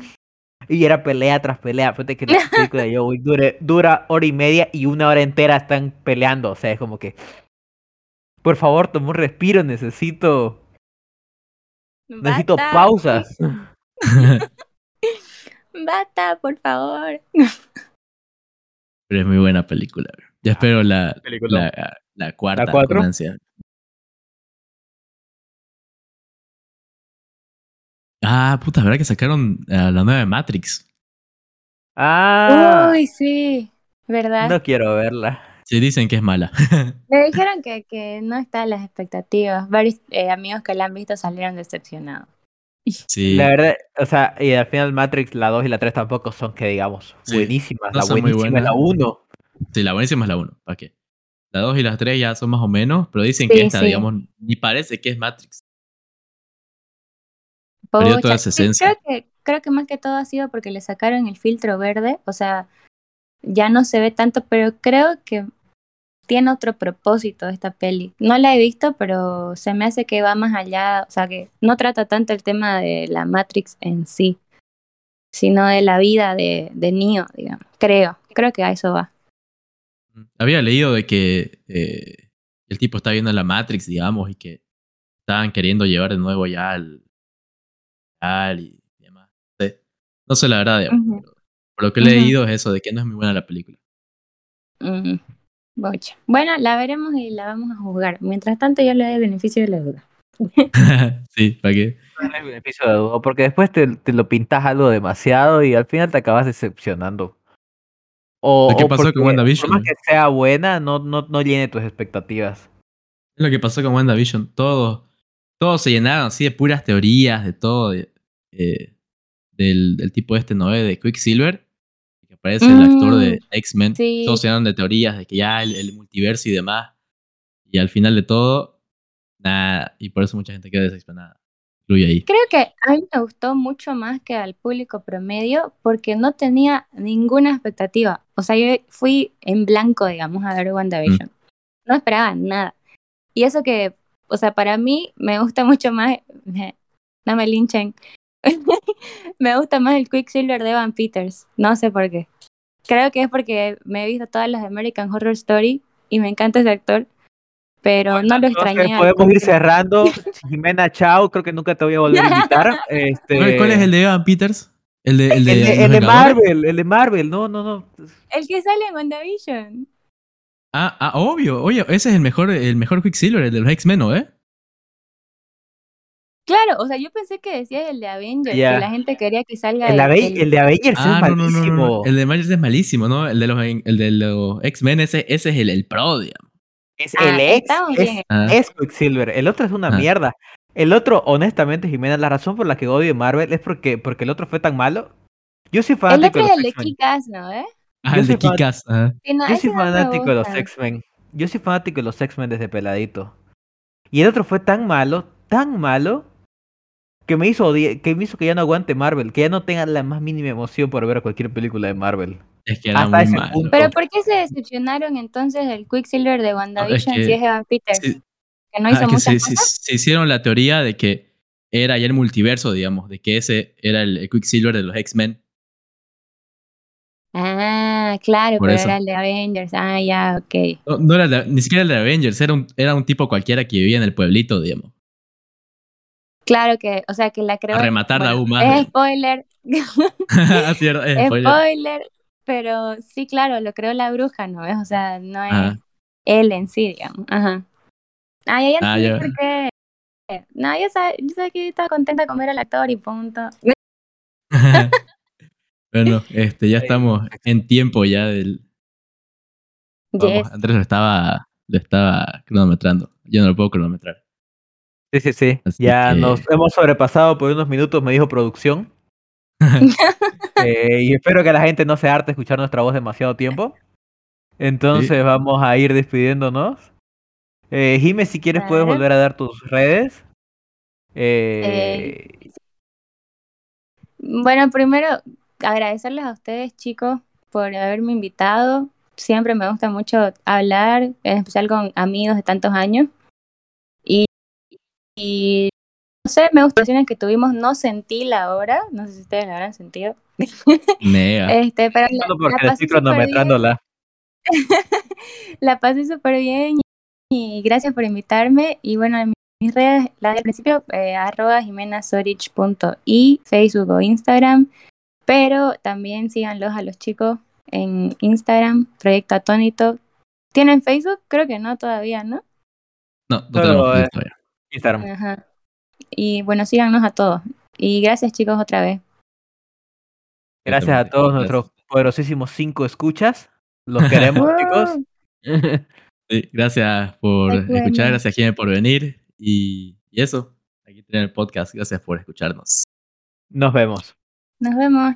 Y era pelea tras pelea. Fíjate que la película de John Wick dura hora y media y una hora entera están peleando. O sea, es como que, por favor, toma un respiro, necesito, necesito pausas. <laughs> <laughs> Basta, por favor. Pero es muy buena película. Ya espero la, Película. la, la cuarta ¿La cuatro? con ansia. Ah, puta, ¿verdad que sacaron eh, la nueva de Matrix? Ah, Uy, sí, ¿verdad? no quiero verla. Sí, dicen que es mala. <laughs> Me dijeron que, que no está a las expectativas. Varios eh, amigos que la han visto salieron decepcionados. Sí. La verdad, o sea, y al final Matrix, la 2 y la 3 tampoco son que digamos Sí, buenísimas. no la buenísima es la buenas. 1. Sí, la buenísima es la 1. ¿Para qué? La 2 y la 3 ya son más o menos, pero dicen Sí, que esta, sí. digamos, ni parece que es Matrix. Perdió toda esa creo que, creo que más que todo ha sido porque le sacaron el filtro verde, o sea, ya no se ve tanto, pero creo que tiene otro propósito esta peli. No la he visto, pero se me hace que va más allá, o sea, que no trata tanto el tema de la Matrix en sí, sino de la vida de, de Neo, digamos. Creo, creo que a eso va. Había leído de que eh, el tipo está viendo la Matrix, digamos, y que estaban queriendo llevar de nuevo ya al. al y demás. No sé, no sé la verdad, digamos. Pero por lo que he leído es eso, de que no es muy buena la película. Mm, bocha. Bueno, la veremos y la vamos a juzgar. Mientras tanto, yo le doy el beneficio de la duda. <laughs> <laughs> sí, ¿para qué? No hay beneficio de duda, porque después te, te lo pintas algo demasiado y al final te acabas decepcionando. O, Lo que o pasó con WandaVision, Por más que sea buena, no, no, no llene tus expectativas. Es lo que pasó con WandaVision. Todos, todos se llenaron así de puras teorías, de todo. de- eh, del, del tipo este, ¿no? De Quicksilver. Que aparece el actor de X-Men. sí. Todos se llenaron de teorías de que ya el, el multiverso y demás. Y al final de todo, nada. Y por eso mucha gente queda. Incluye ahí. Creo que a mí me gustó mucho más que al público promedio porque no tenía ninguna expectativa. O sea, yo fui en blanco, digamos, a ver WandaVision. No esperaba nada. Y eso que, o sea, para mí me gusta mucho más, <laughs> no me linchen, <laughs> me gusta más el Quicksilver de Evan Peters. No sé por qué. Creo que es porque me he visto todas las American Horror Story y me encanta ese actor, pero no lo extrañé. podemos ir cerrando. <laughs> Jimena, chao. Creo que nunca te voy a volver a invitar. <laughs> Este, ¿Cuál, es el de Evan Peters? El de, el de, el de, Los el de Vengadores? Marvel, el de Marvel. No, no, no. El que sale en WandaVision. Ah, ah, obvio. Oye, ese es el mejor, el mejor Quicksilver, el de los X-Men, ¿no? ¿Eh? Claro, o sea, yo pensé que decías el de Avengers, que la gente quería que salga El, Ave- el- el de Avengers Ah, es no, no, no, malísimo. no, no. El de Myers es malísimo, ¿no? El de los, el de los X-Men, ese, ese es el, el pro, digamos. Es Ah, el ex. Es. Ah. es Quicksilver. El otro es una Ah. mierda. El otro, honestamente, Jimena, la razón por la que odio Marvel es porque, porque el otro fue tan malo. Yo soy El fanático otro de es los el de. ¿Eh? Ah, el de Kikas. ajá. Sí, no, Yo soy fanático de los. X-Men. Yo soy fanático de los X-Men desde peladito. Y el otro fue tan malo, tan malo, que me hizo que me hizo que ya no aguante Marvel, que ya no tenga la más mínima emoción por ver cualquier película de Marvel. Es que era Hasta muy ese malo. punto. Pero ¿por qué se decepcionaron entonces del Quicksilver de WandaVision que- si es Evan Peters? Sí, que no ah, hizo que muchas se, cosas. se- se hicieron la teoría de que era ya el multiverso, digamos, de que ese era el, Quicksilver de los X-Men. Ah, claro, Por pero eso. era el de Avengers. Ah, ya, ok. No, no era de- ni siquiera el de Avengers, era un, era un tipo cualquiera que vivía en el pueblito, digamos. Claro que, o sea, que la creó. A rematarla bueno, aún más, Es digamos. spoiler. <laughs> Era, eh, spoiler. spoiler. Pero sí, claro, lo creó la bruja, ¿no es? O sea, no es Ajá. él en sí, digamos. Ajá. Ah, ya, Ah, ya. por qué. No, yo sé, yo sé que estaba contenta con ver al actor y punto. <laughs> bueno, este, ya estamos en tiempo ya del. Vamos, Yes. Andrés lo estaba, lo estaba cronometrando. Yo no lo puedo cronometrar. Sí, sí, sí. Así ya que- nos hemos sobrepasado por unos minutos, me dijo producción. <laughs> Eh, y espero que la gente no se harte escuchar nuestra voz demasiado tiempo. Entonces vamos a ir despidiéndonos. Eh, Jime, si quieres puedes volver a dar tus redes. Eh, Bueno, primero agradecerles a ustedes, chicos, por haberme invitado. Siempre me gusta mucho hablar, en especial con amigos de tantos años. Y, no sé, me gustan las que tuvimos. No sentí la hora, no sé si ustedes la habrán sentido. <laughs> Nea. Este, pero la, solo porque la pasé estoy súper bien. cronometrándola. <laughs> La pasé súper bien y gracias por invitarme. Y bueno, en mis redes, la del principio, eh, arroba jimenasorich.i, Facebook o Instagram. Pero también síganlos a los chicos en Instagram, Proyecto Atónito. ¿Tienen Facebook? Creo que no todavía, ¿no? No, no tenemos eh, Facebook todavía. Instagram. Ajá. Y bueno, síganos a todos. Y gracias chicos otra vez. Gracias a todos nuestros poderosísimos cinco escuchas. Los <laughs> queremos, chicos. <laughs> Sí, gracias por Ay, bueno. escuchar, gracias Jimmy por venir. Y, y eso, aquí tienen el podcast. Gracias por escucharnos. Nos vemos. Nos vemos.